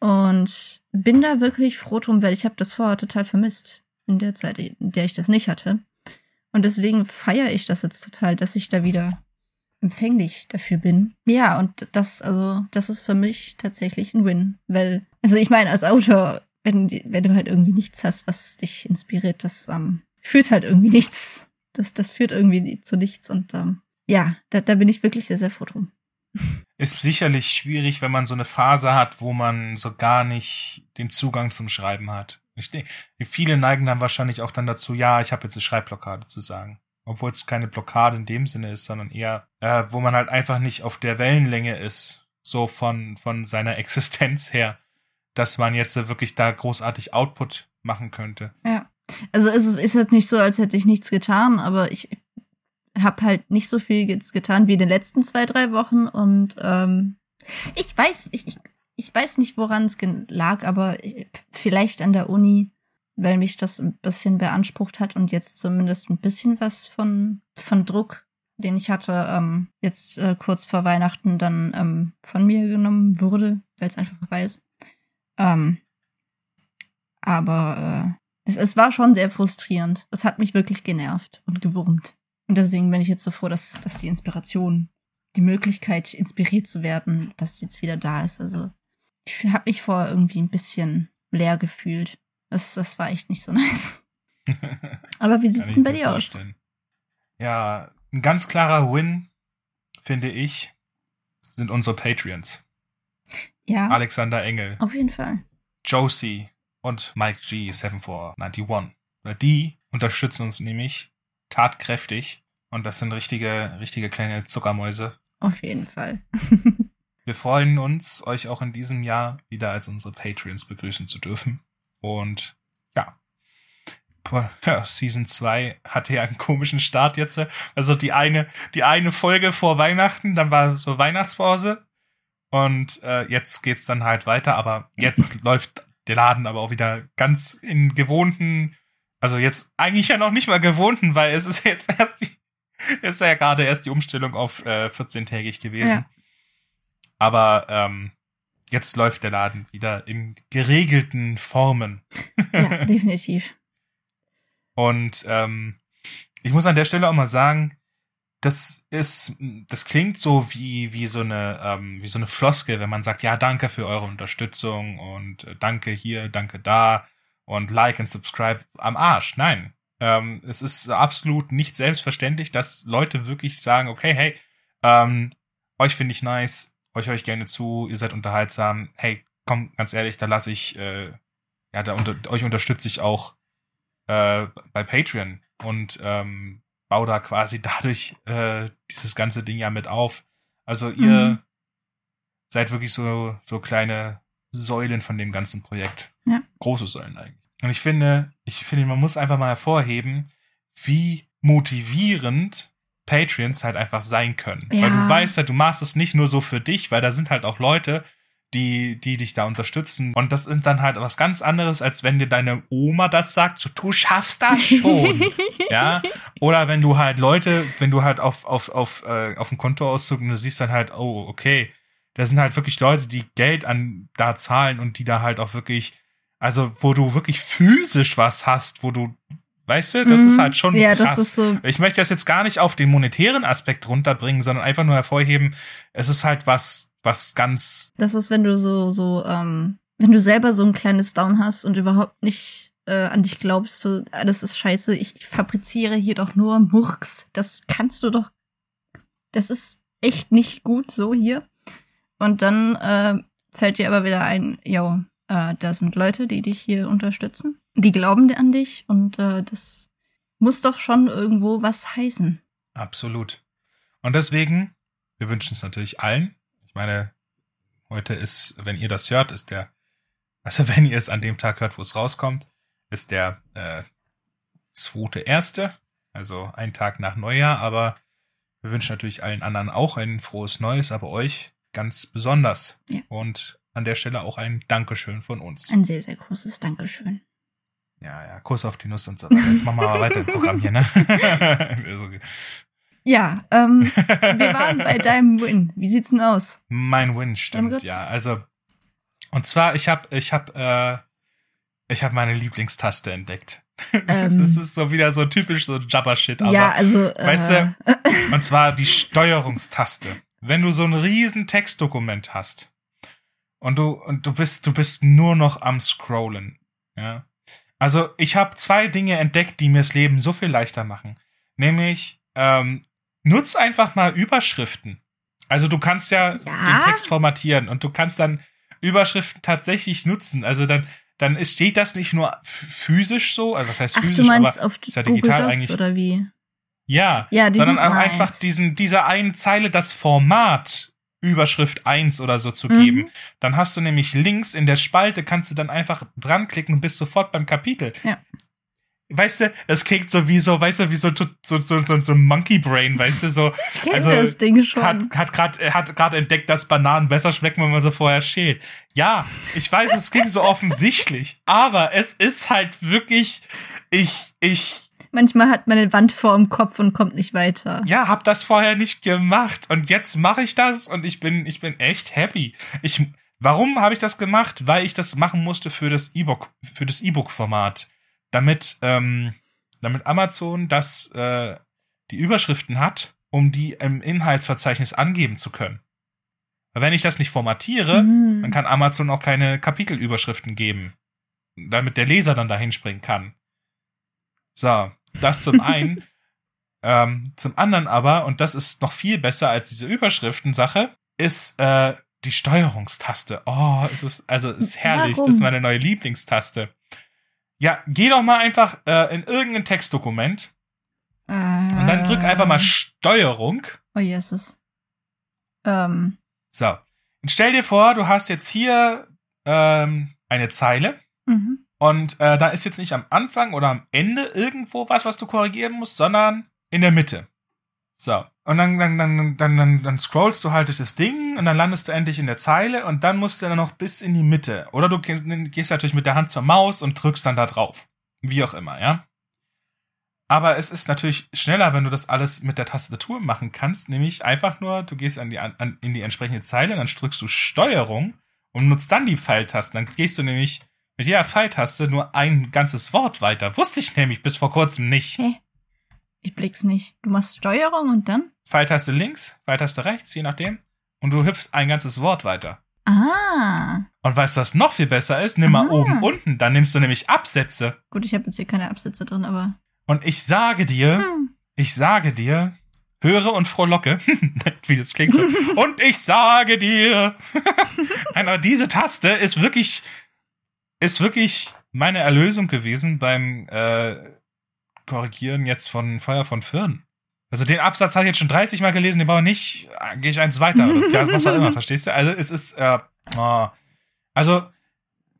Und bin da wirklich froh drum, weil ich habe das vorher total vermisst in der Zeit, in der ich das nicht hatte. Und deswegen feiere ich das jetzt total, dass ich da wieder empfänglich dafür bin. Ja, und das, also, das ist für mich tatsächlich ein Win. Weil, also ich meine, als Autor, wenn, wenn du halt irgendwie nichts hast, was dich inspiriert, das ähm, führt halt irgendwie nichts. Das, das führt irgendwie zu nichts. Und ähm, ja, da, da bin ich wirklich sehr, sehr froh drum. Ist sicherlich schwierig, wenn man so eine Phase hat, wo man so gar nicht den Zugang zum Schreiben hat. Ich denke, viele neigen dann wahrscheinlich auch dann dazu, ja, ich habe jetzt eine Schreibblockade zu sagen. Obwohl es keine Blockade in dem Sinne ist, sondern eher, äh, wo man halt einfach nicht auf der Wellenlänge ist, so von, von seiner Existenz her, dass man jetzt wirklich da großartig Output machen könnte. Ja. Also es ist jetzt nicht so, als hätte ich nichts getan, aber ich habe halt nicht so viel jetzt getan wie in den letzten zwei, drei Wochen und ähm, ich weiß, ich, ich, weiß nicht, woran es lag, aber ich, vielleicht an der Uni, weil mich das ein bisschen beansprucht hat und jetzt zumindest ein bisschen was von, von Druck, den ich hatte, ähm, jetzt äh, kurz vor Weihnachten dann ähm, von mir genommen wurde, weil es einfach vorbei ist. Ähm, aber Es, es war schon sehr frustrierend. Es hat mich wirklich genervt und gewurmt. Und deswegen bin ich jetzt so froh, dass, dass die Inspiration, die Möglichkeit, inspiriert zu werden, dass die jetzt wieder da ist. Also ich habe mich vorher irgendwie ein bisschen leer gefühlt. Das, das war echt nicht so nice. Aber wie sieht's denn bei dir aus? Ja, ein ganz klarer Win, finde ich, sind unsere Patreons. Ja. Alexander Engel. Auf jeden Fall. Josie und Mike G7491. Die unterstützen uns nämlich tatkräftig und das sind richtige, richtige kleine Zuckermäuse. Auf jeden Fall. Wir freuen uns, euch auch in diesem Jahr wieder als unsere Patreons begrüßen zu dürfen. Und ja, ja, Season 2 hatte ja einen komischen Start jetzt. Also die eine, die eine Folge vor Weihnachten, dann war so Weihnachtspause. Und äh, jetzt geht's dann halt weiter, aber jetzt läuft der Laden aber auch wieder ganz in gewohnten, also jetzt eigentlich ja noch nicht mal gewohnten, weil es ist jetzt erst die, ist ja gerade erst die Umstellung auf äh, 14-tägig gewesen. Ja. Aber ähm, jetzt läuft der Laden wieder in geregelten Formen. Ja, definitiv. Und ähm, ich muss an der Stelle auch mal sagen, das ist, das klingt so wie wie so eine ähm, wie so eine Floskel, wenn man sagt, ja danke für eure Unterstützung und äh, danke hier, danke da und like und subscribe am Arsch. Nein, ähm, es ist absolut nicht selbstverständlich, dass Leute wirklich sagen, okay, hey, ähm, euch finde ich nice, euch höre ich gerne zu, ihr seid unterhaltsam. Hey, komm, ganz ehrlich, da lasse ich, äh, ja, da unter, euch unterstütze ich auch äh, bei Patreon und ähm, baue da quasi dadurch äh, dieses ganze Ding ja mit auf. Also ihr mhm. seid wirklich so, so kleine Säulen von dem ganzen Projekt. Ja. Große Säulen eigentlich. Und ich finde, ich finde, man muss einfach mal hervorheben, wie motivierend Patreons halt einfach sein können. Ja. Weil du weißt ja, du machst es nicht nur so für dich, weil da sind halt auch Leute, die, die dich da unterstützen. Und das ist dann halt was ganz anderes, als wenn dir deine Oma das sagt, so, du schaffst das schon. ja. Oder wenn du halt Leute, wenn du halt auf, auf, auf, äh, auf dem Kontoauszug und du siehst dann halt, oh, okay, da sind halt wirklich Leute, die Geld an da zahlen und die da halt auch wirklich, also wo du wirklich physisch was hast, wo du Weißt du, das mhm. ist halt schon ja, krass. So ich möchte das jetzt gar nicht auf den monetären Aspekt runterbringen, sondern einfach nur hervorheben, es ist halt was, was ganz. Das ist, wenn du so, so, ähm, wenn du selber so ein kleines Down hast und überhaupt nicht äh, an dich glaubst, so, alles ist scheiße, ich fabriziere hier doch nur Murks. Das kannst du doch. Das ist echt nicht gut so hier. Und dann äh, fällt dir aber wieder ein, yo, äh, da sind Leute, die dich hier unterstützen. Die glauben an dich und äh, das muss doch schon irgendwo was heißen. Absolut. Und deswegen, wir wünschen es natürlich allen, ich meine, heute ist, wenn ihr das hört, ist der, also wenn ihr es an dem Tag hört, wo es rauskommt, ist der äh, zweite erste, also ein Tag nach Neujahr, aber wir wünschen natürlich allen anderen auch ein frohes Neues, aber euch ganz besonders. Ja. Und an der Stelle auch ein Dankeschön von uns. Ein sehr, sehr großes Dankeschön. Ja, ja, Kuss auf die Nuss und so weiter. Jetzt machen wir mal weiter im Programm hier, ne? Ja, ähm, wir waren bei deinem Win. Wie sieht's denn aus? Mein Win stimmt, ja. Also und zwar ich habe ich habe äh, ich habe meine Lieblingstaste entdeckt. Ähm, das ist so wieder so typisch so Jabba Shit, aber ja, also, weißt äh, du, und zwar die Steuerungstaste. Wenn du so ein riesen Textdokument hast und du und du bist du bist nur noch am scrollen, ja? Also, ich habe zwei Dinge entdeckt, die mir das Leben so viel leichter machen. Nämlich ähm, nutz einfach mal Überschriften. Also du kannst ja, ja, den Text formatieren und du kannst dann Überschriften tatsächlich nutzen. Also dann, dann ist, steht das nicht nur physisch so, also was heißt Ach, physisch, du meinst aber auf ist ja digital Docs eigentlich. Oder wie? Ja, ja sondern auch nice. einfach diesen, dieser einen Zeile das Format Überschrift 1 oder so zu geben. Mhm. Dann hast du nämlich links in der Spalte, kannst du dann einfach dranklicken und bist sofort beim Kapitel. Ja weißt du, es klingt so wie so, weißt du, wie so so so so, so Monkey Brain, weißt du, so ich kenn also das Ding schon. hat hat gerade hat gerade entdeckt, dass Bananen besser schmecken, wenn man sie vorher schält. Ja, ich weiß, es klingt so offensichtlich, aber es ist halt wirklich ich ich Manchmal hat man eine Wand vor dem Kopf und kommt nicht weiter. Ja, hab das vorher nicht gemacht und jetzt mache ich das und ich bin ich bin echt happy. Ich Warum habe ich das gemacht? Weil ich das machen musste für das E-Book für das E-Book Format damit, ähm, damit Amazon das, äh, die Überschriften hat, um die im Inhaltsverzeichnis angeben zu können. Weil wenn ich das nicht formatiere, Mhm. dann kann Amazon auch keine Kapitelüberschriften geben, damit der Leser dann dahin springen kann. So, das zum einen. ähm, zum anderen aber, und das ist noch viel besser als diese Überschriften-Sache, ist äh, die Steuerungstaste. Oh, es ist, also es ist herrlich. Warum? Das ist meine neue Lieblingstaste. Ja, geh doch mal einfach äh, in irgendein Textdokument und dann drück einfach mal Steuerung. Oh, Jesus. Ähm, So. Und stell dir vor, du hast jetzt hier ähm, eine Zeile mhm. und äh, da ist jetzt nicht am Anfang oder am Ende irgendwo was, was du korrigieren musst, sondern in der Mitte. So. Und dann, dann, dann, dann, dann, dann scrollst du halt durch das Ding und dann landest du endlich in der Zeile und dann musst du dann noch bis in die Mitte. Oder du geh- gehst natürlich mit der Hand zur Maus und drückst dann da drauf. Wie auch immer, ja. Aber es ist natürlich schneller, wenn du das alles mit der Tastatur machen kannst, nämlich einfach nur, du gehst an die, an, in die entsprechende Zeile, dann drückst du Steuerung und nutzt dann die Pfeiltasten. Dann gehst du nämlich mit jeder Pfeiltaste nur ein ganzes Wort weiter. Wusste ich nämlich bis vor kurzem nicht. Hä? Ich blick's nicht. Du machst Steuerung und dann? Pfeiltaste links, Pfeiltaste rechts, je nachdem. Und du hüpfst ein ganzes Wort weiter. Ah. Und weißt du, was noch viel besser ist? Nimm mal Ah. oben, unten. Dann nimmst du nämlich Absätze. Gut, ich habe jetzt hier keine Absätze drin, aber. Und ich sage dir, Hm. ich sage dir, höre und frohlocke, wie das klingt so. und ich sage dir, Nein, aber diese Taste ist wirklich, ist wirklich meine Erlösung gewesen beim äh, Korrigieren jetzt von Feuer von Firn. Also den Absatz habe ich jetzt schon 30 Mal gelesen, den brauche ich nicht, äh, gehe ich eins weiter oder ja, was auch immer, verstehst du? Also es ist, äh, oh, also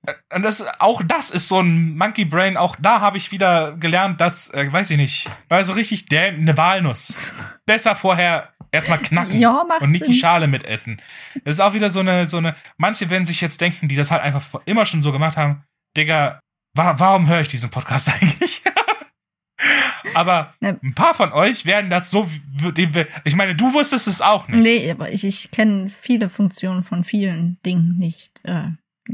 äh, und das auch das ist so ein Monkey Brain. Auch da habe ich wieder gelernt, dass, äh, weiß ich nicht, war so richtig der eine Walnuss. Besser vorher erstmal knacken Ja, und nicht die Sinn. Schale mitessen. Das ist auch wieder so eine, so eine. Manche werden sich jetzt denken, die das halt einfach immer schon so gemacht haben. Digga, wa warum höre ich diesen Podcast eigentlich? Aber Ne. ein paar von euch werden das so. Ich meine, du wusstest es auch nicht. Nee, aber ich, ich kenne viele Funktionen von vielen Dingen nicht. Äh,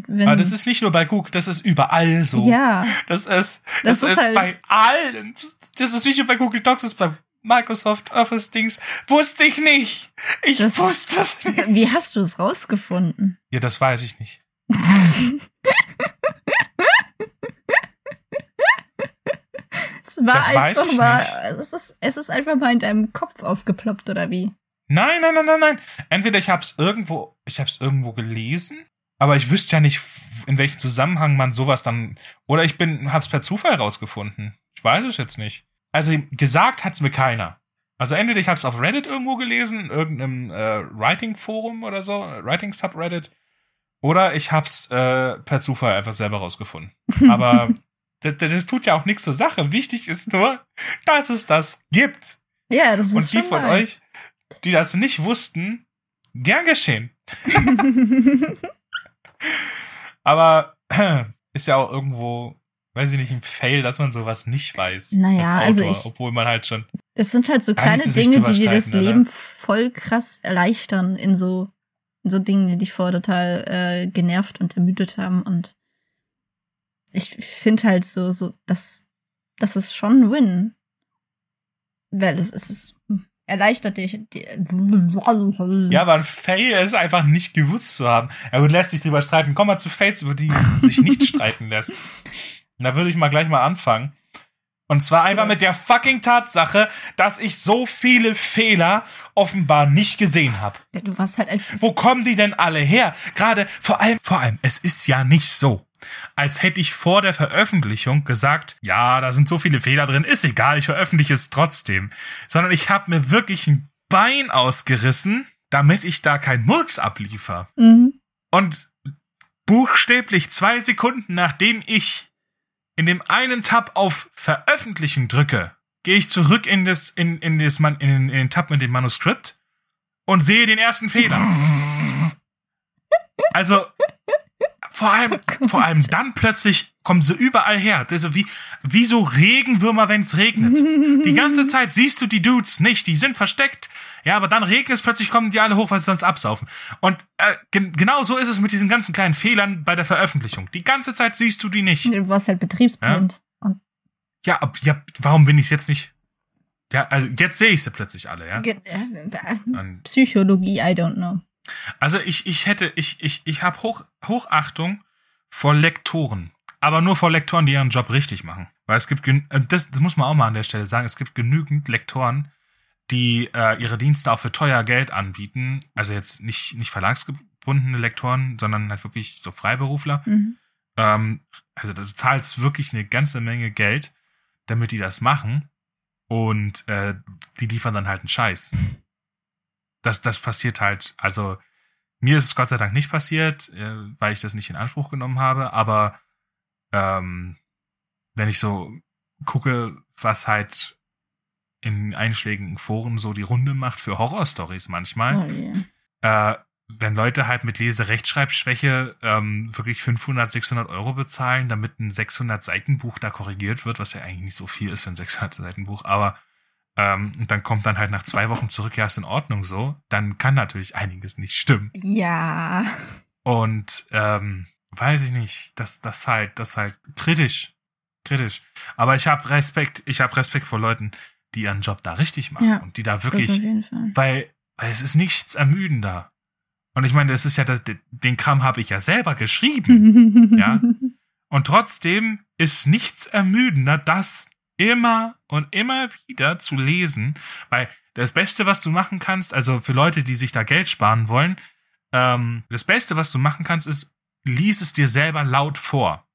Aber das ist nicht nur bei Google, das ist überall so. Ja, Das ist, Das das, ist ist, halt- bei allen. Das ist nicht nur bei Google Docs, das ist bei Microsoft Office Dings. Wusste ich nicht. Ich Das- wusste es nicht. wie hast du es rausgefunden? Ja, das weiß ich nicht. war Das weiß einfach ich mal, nicht. Es ist, es ist einfach mal in deinem Kopf aufgeploppt, oder wie? Nein, nein, nein, nein, nein. Entweder ich hab's irgendwo, ich hab's irgendwo gelesen, aber ich wüsste ja nicht, in welchem Zusammenhang man sowas dann, oder ich bin, hab's per Zufall rausgefunden. Ich weiß es jetzt nicht. Also gesagt hat's mir keiner. Also entweder ich hab's auf Reddit irgendwo gelesen, in irgendeinem äh, Writing-Forum oder so, äh, Writing-Subreddit, oder ich hab's äh, per Zufall einfach selber rausgefunden. Aber das, das tut ja auch nichts zur Sache. Wichtig ist nur, dass es das gibt. Ja, das ist Und die von nice. euch, die das nicht wussten, gern geschehen. Aber ist ja auch irgendwo, weiß ich nicht, ein Fail, dass man sowas nicht weiß. Naja, als Autor, also ich- obwohl man halt schon. Es sind halt so kleine Dinge, die dir das oder? Leben voll krass erleichtern in so, in so Dingen, die dich vorher total äh, genervt und ermüdet haben. Und ich finde halt so, so, das, das ist schon ein Win. Weil es, es ist, erleichtert dich. Ja, aber ein Fail ist einfach nicht gewusst zu haben. Ja gut, lässt sich drüber streiten. Komm mal zu Fails, über die man sich nicht streiten lässt. Und da würde ich mal gleich mal anfangen. Und zwar einfach mit der fucking Tatsache, dass ich so viele Fehler offenbar nicht gesehen habe. Ja, du warst halt einfach. Wo kommen die denn alle her? Gerade vor allem, vor allem, es ist ja nicht so, als hätte ich vor der Veröffentlichung gesagt, ja, da sind so viele Fehler drin, ist egal, ich veröffentliche es trotzdem. Sondern ich habe mir wirklich ein Bein ausgerissen, damit ich da kein Murks abliefer. Mhm. Und buchstäblich zwei Sekunden nachdem ich in dem einen Tab auf Veröffentlichen drücke, gehe ich zurück in das, in, in das, Man- in, in den Tab mit dem Manuskript und sehe den ersten Fehler. Also, vor allem, vor allem dann plötzlich kommen sie überall her. Ist wie, wie so Regenwürmer, wenn's regnet. Die ganze Zeit siehst du die Dudes nicht, die sind versteckt. Ja, aber dann regnet es, plötzlich kommen die alle hoch, weil sie sonst absaufen. Und äh, gen genau so ist es mit diesen ganzen kleinen Fehlern bei der Veröffentlichung. Die ganze Zeit siehst du die nicht. Du warst halt betriebsblind. Und Ja, ab, ja, warum bin ich jetzt nicht? Ja, also jetzt sehe ich sie plötzlich alle, ja. Ge- äh, Psychologie, I don't know. Also ich, ich hätte, ich, ich, ich habe Hoch, Hochachtung vor Lektoren. Aber nur vor Lektoren, die ihren Job richtig machen. Weil es gibt, äh, das, das muss man auch mal an der Stelle sagen, es gibt genügend Lektoren, die äh, ihre Dienste auch für teuer Geld anbieten. Also jetzt nicht, nicht verlagsgebundene Lektoren, sondern halt wirklich so Freiberufler. Mhm. Ähm, also du zahlst wirklich eine ganze Menge Geld, damit die das machen. Und äh, die liefern dann halt einen Scheiß. Das, das passiert halt, also mir ist es Gott sei Dank nicht passiert, äh, weil ich das nicht in Anspruch genommen habe, aber ähm, wenn ich so gucke, was halt in einschlägigen Foren so die Runde macht für Horrorstories manchmal, Oh, yeah. äh, wenn Leute halt mit Leserechtschreibschwäche ähm, wirklich 500, 600 Euro bezahlen, damit ein 600 Seitenbuch da korrigiert wird, was ja eigentlich nicht so viel ist für ein 600 Seitenbuch, aber ähm, und dann kommt dann halt nach zwei Wochen zurück, ja, ist in Ordnung so, dann kann natürlich einiges nicht stimmen. Ja. Und ähm, weiß ich nicht, das das halt, das halt kritisch, kritisch. Aber ich habe Respekt, ich habe Respekt vor Leuten, die ihren Job da richtig machen Ja, und die da wirklich jeden Fall. weil, weil es ist nichts ermüdender. Und ich meine, das ist ja das, den Kram habe ich ja selber geschrieben. Ja. Und trotzdem ist nichts ermüdender, das immer und immer wieder zu lesen, weil das Beste, was du machen kannst, also für Leute, die sich da Geld sparen wollen, ähm, das Beste, was du machen kannst, ist, lies es dir selber laut vor.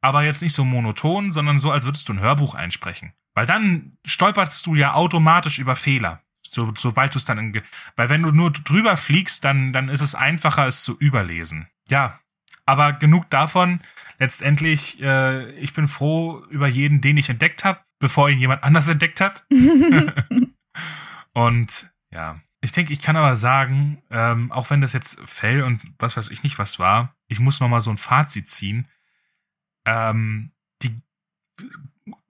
Aber jetzt nicht so monoton, sondern so, als würdest du ein Hörbuch einsprechen. Weil dann stolperst du ja automatisch über Fehler. So, sobald du es dann in, weil wenn du nur drüber fliegst, dann, dann ist es einfacher, es zu überlesen. Ja. Aber genug davon. Letztendlich, äh, ich bin froh über jeden, den ich entdeckt habe, bevor ihn jemand anders entdeckt hat. Und ja, ich denke, ich kann aber sagen, ähm, auch wenn das jetzt Fell und was weiß ich nicht was war, ich muss noch mal so ein Fazit ziehen. Ähm, die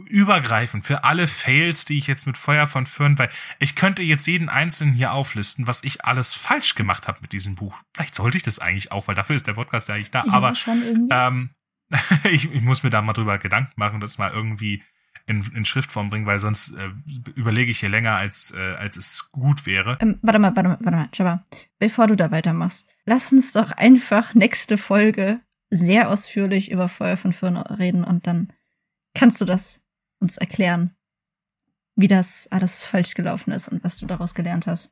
übergreifend für alle Fails, die ich jetzt mit Feuer von Föhren, weil ich könnte jetzt jeden einzelnen hier auflisten, was ich alles falsch gemacht habe mit diesem Buch. Vielleicht sollte ich das eigentlich auch, weil dafür ist der Podcast ja eigentlich da. Ja, aber ähm, ich, ich muss mir da mal drüber Gedanken machen, das mal irgendwie in, in Schriftform bringen, weil sonst äh, überlege ich hier länger, als, äh, als es gut wäre. Ähm, warte mal, warte mal, warte mal, Jabba. Bevor du da weitermachst, lass uns doch einfach nächste Folge sehr ausführlich über Feuer von Firn reden und dann kannst du das uns erklären, wie das alles falsch gelaufen ist und was du daraus gelernt hast.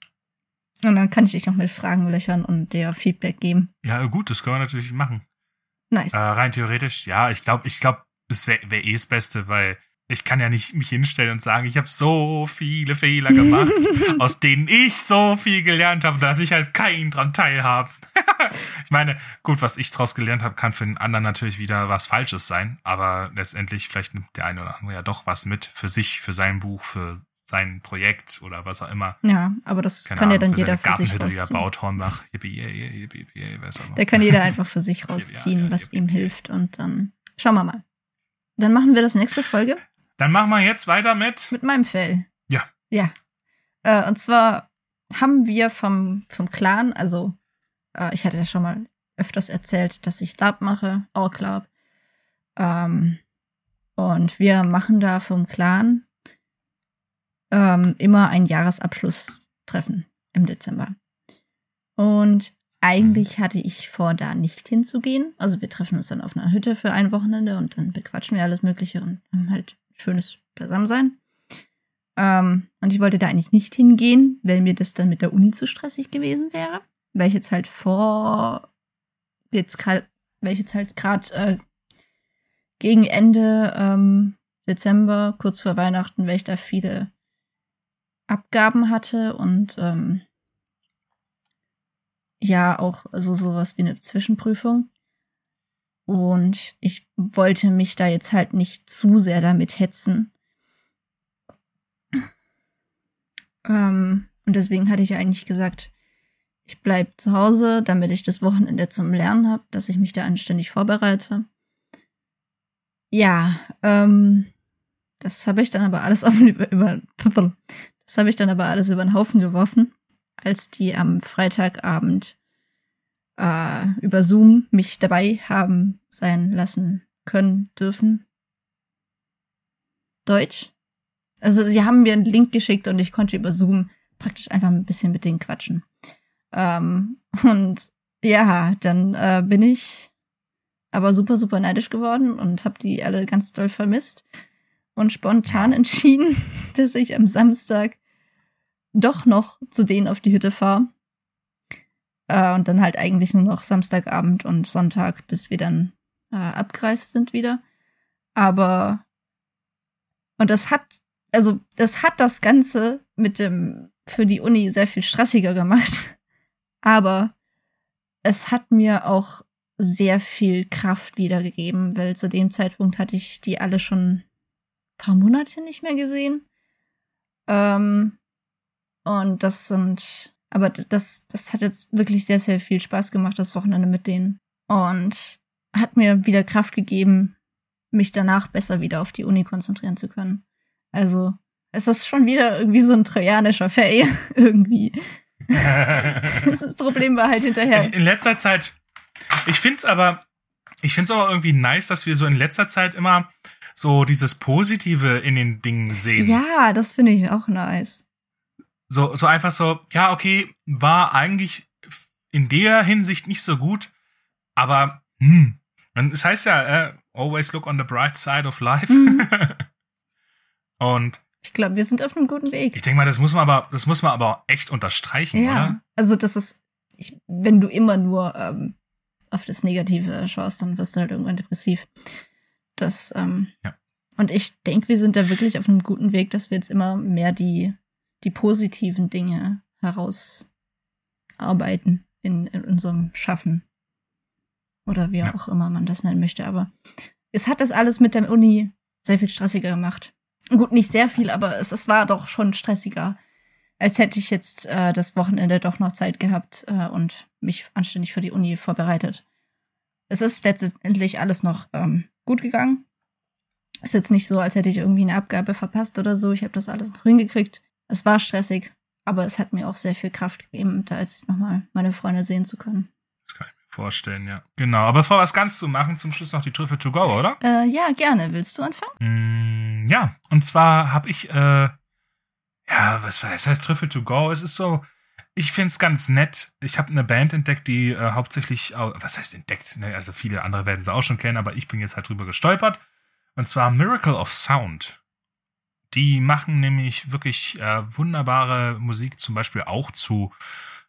Und dann kann ich dich noch mit Fragen löchern und dir Feedback geben. Ja, gut, das können wir natürlich machen. Nice. Äh, rein theoretisch, ja, ich glaube, ich glaube, es wäre wär eh das Beste, weil ich kann ja nicht mich hinstellen und sagen, ich habe so viele Fehler gemacht, aus denen ich so viel gelernt habe, dass ich halt keinen dran teilhabe. ich meine, gut, was ich daraus gelernt habe, kann für den anderen natürlich wieder was Falsches sein, aber letztendlich vielleicht nimmt der eine oder andere ja doch was mit für sich, für sein Buch, für sein Projekt oder was auch immer. ja, aber das Keine kann ja dann für jeder für sich Gartenhütte, die rausziehen. baut, Hornbach, yippie, yeah, yeah, yippie, yeah, was auch immer. Da kann jeder einfach für sich rausziehen, was ihm hilft und dann schauen wir mal. Dann machen wir das nächste Folge Dann machen wir jetzt weiter mit. mit meinem Fell. Ja. Ja. Äh, und zwar haben wir vom, vom Clan, also äh, ich hatte ja schon mal öfters erzählt, dass ich Lab mache, Our Club. Ähm, und wir machen da vom Clan ähm, immer ein Jahresabschlusstreffen im Dezember. Und eigentlich hatte ich vor, da nicht hinzugehen. Also wir treffen uns dann auf einer Hütte für ein Wochenende und dann bequatschen wir alles Mögliche und haben halt schönes Beisammensein. Ähm, und ich wollte da eigentlich nicht hingehen, weil mir das dann mit der Uni zu stressig gewesen wäre. Weil ich jetzt halt vor, jetzt gerade, weil ich jetzt halt gerade äh, gegen Ende ähm, Dezember, kurz vor Weihnachten, weil ich da viele Abgaben hatte und ähm, ja auch so sowas wie eine Zwischenprüfung. Und ich wollte mich da jetzt halt nicht zu sehr damit hetzen. Ähm, und deswegen hatte ich eigentlich gesagt, ich bleib zu Hause, damit ich das Wochenende zum Lernen habe, dass ich mich da anständig vorbereite. Ja, ähm, das habe ich dann aber alles auf über, über das habe ich dann aber alles über den Haufen geworfen, als die am Freitagabend äh, über Zoom mich dabei haben sein lassen können dürfen. Deutsch. Also sie haben mir einen Link geschickt und ich konnte über Zoom praktisch einfach ein bisschen mit denen quatschen. Ähm, und ja, dann äh, bin ich aber super, super neidisch geworden und habe die alle ganz doll vermisst und spontan entschieden, dass ich am Samstag doch noch zu denen auf die Hütte fahre. Äh, und dann halt eigentlich nur noch Samstagabend und Sonntag, bis wir dann äh, abgereist sind wieder. Aber und das hat, also das hat das Ganze mit dem für die Uni sehr viel stressiger gemacht. Aber es hat mir auch sehr viel Kraft wiedergegeben, weil zu dem Zeitpunkt hatte ich die alle schon paar Monate nicht mehr gesehen. Ähm, und das sind, aber das, das hat jetzt wirklich sehr, sehr viel Spaß gemacht, das Wochenende mit denen. Und hat mir wieder Kraft gegeben, mich danach besser wieder auf die Uni konzentrieren zu können. Also, es ist schon wieder irgendwie so ein trojanischer Fail, irgendwie. das Problem war halt hinterher. Ich, in letzter Zeit, ich find's aber, ich find's aber irgendwie nice, dass wir so in letzter Zeit immer so dieses Positive in den Dingen sehen. Ja, das finde ich auch nice. So, so einfach so, ja, okay, war eigentlich in der Hinsicht nicht so gut, aber, hm, es heißt ja, äh, always look on the bright side of life. Mhm. Und ich glaube, wir sind auf einem guten Weg. Ich denke mal, das muss man aber, das muss man aber echt unterstreichen, ja. oder? Also das ist, ich, wenn du immer nur ähm, auf das Negative schaust, dann wirst du halt irgendwann depressiv. Das, ähm, ja. Und ich denke, wir sind da wirklich auf einem guten Weg, dass wir jetzt immer mehr die, die positiven Dinge herausarbeiten in, in unserem Schaffen. Oder wie ja. auch immer man das nennen möchte. Aber es hat das alles mit der Uni sehr viel stressiger gemacht. Gut, nicht sehr viel, aber es, es war doch schon stressiger, als hätte ich jetzt äh, das Wochenende doch noch Zeit gehabt äh, und mich anständig für die Uni vorbereitet. Es ist letztendlich alles noch ähm, gut gegangen. Ist jetzt nicht so, als hätte ich irgendwie eine Abgabe verpasst oder so. Ich habe das alles noch hingekriegt. Es war stressig, aber es hat mir auch sehr viel Kraft gegeben, da jetzt nochmal meine Freunde sehen zu können. Das kann ich mir vorstellen, ja. Genau. Aber bevor wir es ganz zu machen, zum Schluss noch die Trüffel to go, oder? Äh, ja, gerne. Willst du anfangen? Mm, ja. Und zwar habe ich, äh, ja, was, was heißt Trüffel to go? Es ist so, ich finde es ganz nett. Ich habe eine Band entdeckt, die äh, hauptsächlich, was heißt entdeckt? Ne? Also viele andere werden sie auch schon kennen, aber ich bin jetzt halt drüber gestolpert. Und zwar Miracle of Sound. Die machen nämlich wirklich äh, wunderbare Musik, zum Beispiel auch zu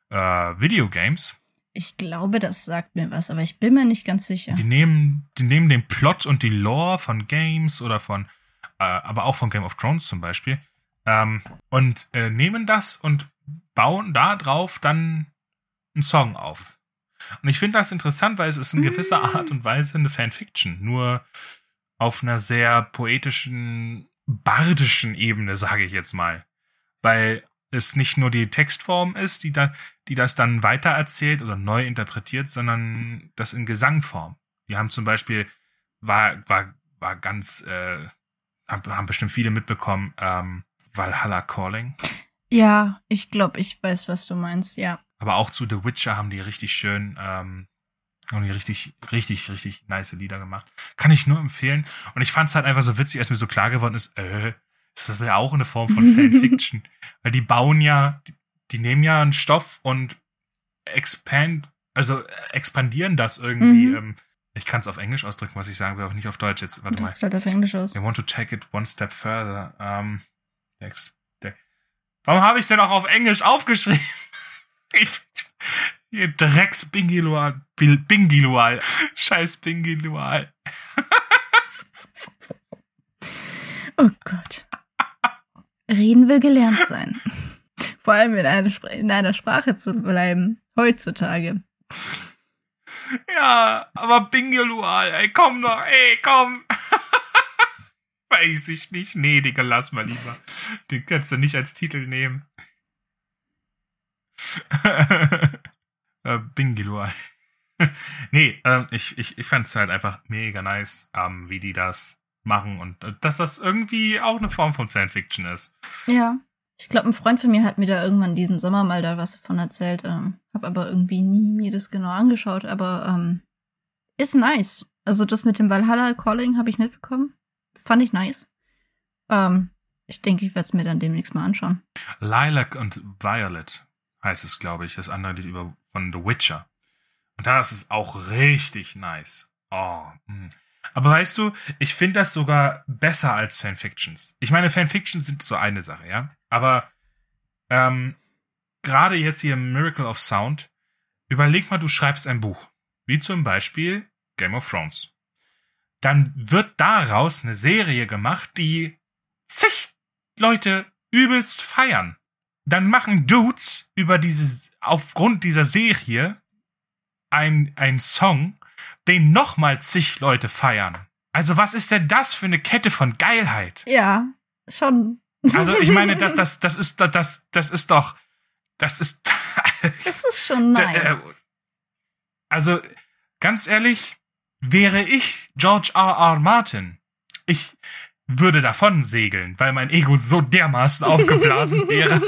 äh, Videogames. Ich glaube, das sagt mir was, aber ich bin mir nicht ganz sicher. Die nehmen, die nehmen den Plot und die Lore von Games oder von, äh, aber auch von Game of Thrones zum Beispiel, ähm, und äh, nehmen das und bauen da drauf dann einen Song auf. Und ich finde das interessant, weil es ist in gewisser mm. Art und Weise eine Fanfiction, nur auf einer sehr poetischen, bardischen Ebene, sage ich jetzt mal. Weil es nicht nur die Textform ist, die, da, die das dann weitererzählt oder neu interpretiert, sondern das in Gesangform. Die haben zum Beispiel, war, war, war ganz, äh, haben bestimmt viele mitbekommen, ähm, Valhalla Calling. Ja, ich glaube, ich weiß, was du meinst, ja. Aber auch zu The Witcher haben die richtig schön, ähm, haben die richtig, richtig, richtig nice Lieder gemacht. Kann ich nur empfehlen. Und ich fand es halt einfach so witzig, als mir so klar geworden ist, äh, das ist ja auch eine Form von Fanfiction. Weil die bauen ja, die, die, nehmen ja einen Stoff und expand, also expandieren das irgendwie. Mhm. Ähm, ich kann es auf Englisch ausdrücken, was ich sagen will, auch nicht auf Deutsch jetzt. Warte mal. Halt auf Englisch aus. They want to take it one step further. Um, Warum habe ich denn auch auf Englisch aufgeschrieben? Ich, ihr Drecks Bingilual. Bingilual. Scheiß Bingilual. oh Gott. Reden will gelernt sein. Vor allem in einer, in einer Sprache zu bleiben. Heutzutage. Ja, aber Bingilual, ey, komm doch, ey, komm. Weiß ich nicht. Nee, Digga, lass mal lieber. Den kannst du nicht als Titel nehmen. äh, Bingiluai. nee, ähm, ich, ich, ich fand's halt einfach mega nice, ähm, wie die das machen und äh, dass das irgendwie auch eine Form von Fanfiction ist. Ja. Ich glaube, ein Freund von mir hat mir da irgendwann diesen Sommer mal da was davon erzählt. Ähm, hab aber irgendwie nie mir das genau angeschaut, aber ähm, ist nice. Also das mit dem Valhalla Calling habe ich mitbekommen fand ich nice. Ähm, ich denke, ich werde es mir dann demnächst mal anschauen. Lilac und Violet heißt es, glaube ich, das andere Lied über, von The Witcher. Und da ist es auch richtig nice. Oh. Mh. Aber weißt du, ich finde das sogar besser als Fanfictions. Ich meine, Fanfictions sind so eine Sache, ja. Aber ähm, gerade jetzt hier Miracle of Sound, überleg mal, du schreibst ein Buch, wie zum Beispiel Game of Thrones. Dann wird daraus eine Serie gemacht, die zig Leute übelst feiern. Dann machen Dudes über dieses, aufgrund dieser Serie ein, ein Song, den nochmal zig Leute feiern. Also was ist denn das für eine Kette von Geilheit? Ja, schon. Also ich meine, das, das, das ist, das, das ist doch, das ist. das ist schon nice. Äh, also ganz ehrlich, wäre ich George R. R. Martin, ich würde davon segeln, weil mein Ego so dermaßen aufgeblasen wäre.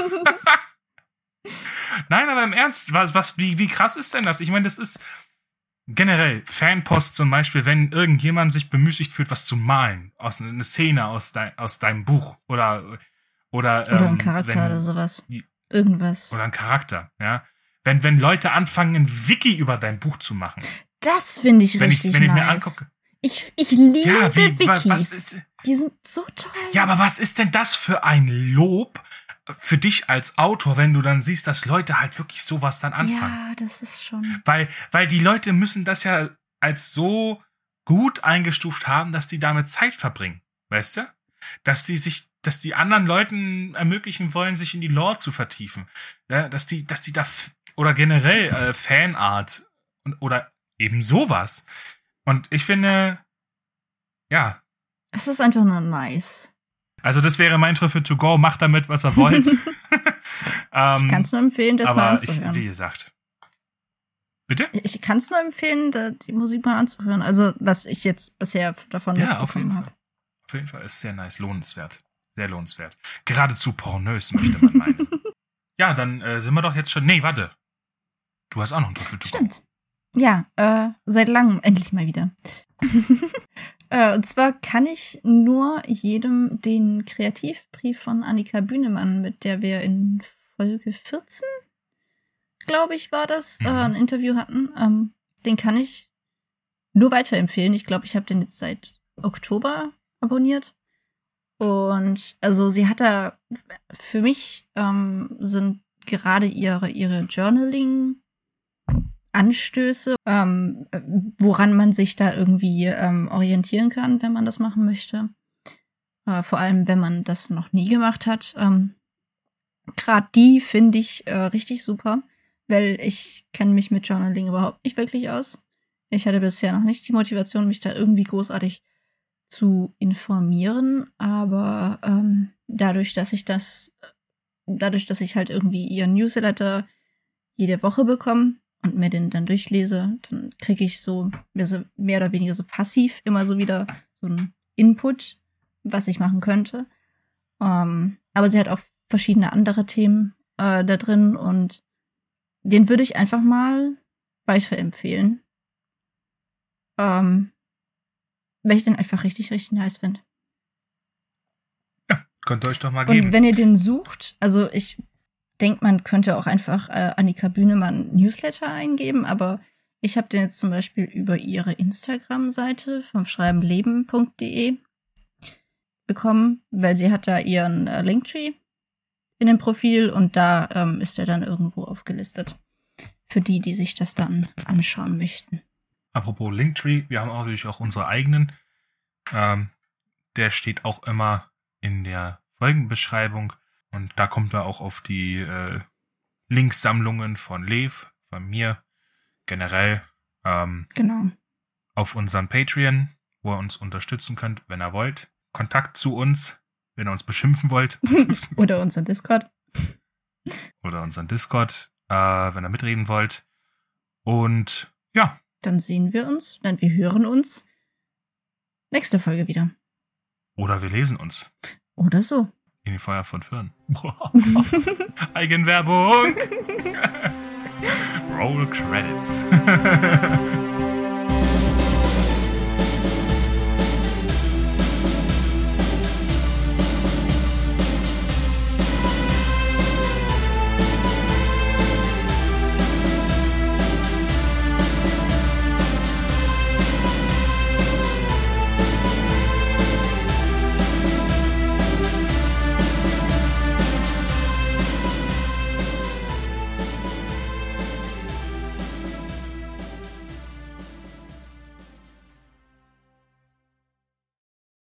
Nein, aber im Ernst, was, was, wie, wie krass ist denn das? Ich meine, das ist, generell Fanpost zum Beispiel, wenn irgendjemand sich bemüßigt fühlt, was zu malen, aus eine Szene aus, dein, aus deinem Buch oder oder, oder ähm, ein Charakter wenn, oder sowas, irgendwas oder ein Charakter, ja. Wenn wenn Leute anfangen, ein Wiki über dein Buch zu machen, das finde ich wenn richtig ich, wenn nice. ich mir angucke, ich ich liebe ja, wie, Wikis. Was ist, Die sind so toll. Ja, aber was ist denn das für ein Lob für dich als Autor, wenn du dann siehst, dass Leute halt wirklich sowas dann anfangen. Ja, das ist schon. Weil, weil die Leute müssen das ja als so gut eingestuft haben, dass die damit Zeit verbringen. Weißt du? Dass die sich, dass die anderen Leuten ermöglichen wollen, sich in die Lore zu vertiefen. Ja, dass die, dass die da, oder generell äh, Fanart und, oder eben sowas. Und ich finde, ja. Es ist einfach nur nice. Also das wäre mein Trüffel to go. Macht damit, was ihr wollt. ähm, ich kann es nur empfehlen, das mal anzuhören. Ich, wie gesagt. Bitte? Ich kann es nur empfehlen, die Musik mal anzuhören. Also was ich jetzt bisher davon ja, auf jeden Fall. Auf jeden Fall ist sehr nice, lohnenswert, sehr lohnenswert. Geradezu pornös möchte man meinen. ja, dann äh, sind wir doch jetzt schon. Nee, warte. Du hast auch noch einen Trüffel to Stimmt. go. Ja, äh, seit langem endlich mal wieder. Äh, und zwar kann ich nur jedem den Kreativbrief von Annika Bühnemann, mit der wir in Folge 14, glaube ich, war das, äh, mhm. ein Interview hatten, ähm, den kann ich nur weiterempfehlen. Ich glaube, ich habe den jetzt seit Oktober abonniert. Und also sie hat da, für mich ähm, sind gerade ihre, ihre Journaling Anstöße, ähm, woran man sich da irgendwie ähm, orientieren kann, wenn man das machen möchte. Äh, vor allem, wenn man das noch nie gemacht hat. Ähm, Gerade die finde ich äh, richtig super, weil ich kenne mich mit Journaling überhaupt nicht wirklich aus. Ich hatte bisher noch nicht die Motivation, mich da irgendwie großartig zu informieren, aber ähm, dadurch, dass ich das, dadurch, dass ich halt irgendwie ihren Newsletter jede Woche bekomme, und mir den dann durchlese, dann kriege ich so mehr oder weniger so passiv immer so wieder so ein Input, was ich machen könnte. Ähm, aber sie hat auch verschiedene andere Themen äh, da drin und den würde ich einfach mal weiterempfehlen. Ähm, weil ich den einfach richtig, richtig nice finde. Ja, könnt ihr euch doch mal geben. Und wenn ihr den sucht, also ich denke, man könnte auch einfach äh, Annika Bühnemann Newsletter eingeben, aber ich habe den jetzt zum Beispiel über ihre Instagram-Seite vom schreibenleben.de bekommen, weil sie hat da ihren äh, Linktree in dem Profil und da ähm, ist er dann irgendwo aufgelistet. Für die, die sich das dann anschauen möchten. Apropos Linktree, wir haben natürlich auch unsere eigenen. Ähm, der steht auch immer in der Folgenbeschreibung. Und da kommt er auch auf die äh, Linksammlungen von Lev, von mir, generell. Ähm, genau. Auf unseren Patreon, wo ihr uns unterstützen könnt, wenn ihr wollt. Kontakt zu uns, wenn ihr uns beschimpfen wollt. Oder unseren Discord. Oder unseren Discord, äh, wenn ihr mitreden wollt. Und ja. Dann sehen wir uns, dann wir hören uns nächste Folge wieder. Oder wir lesen uns. Oder so. In die Feuer von Firn. Eigenwerbung. Roll Credits.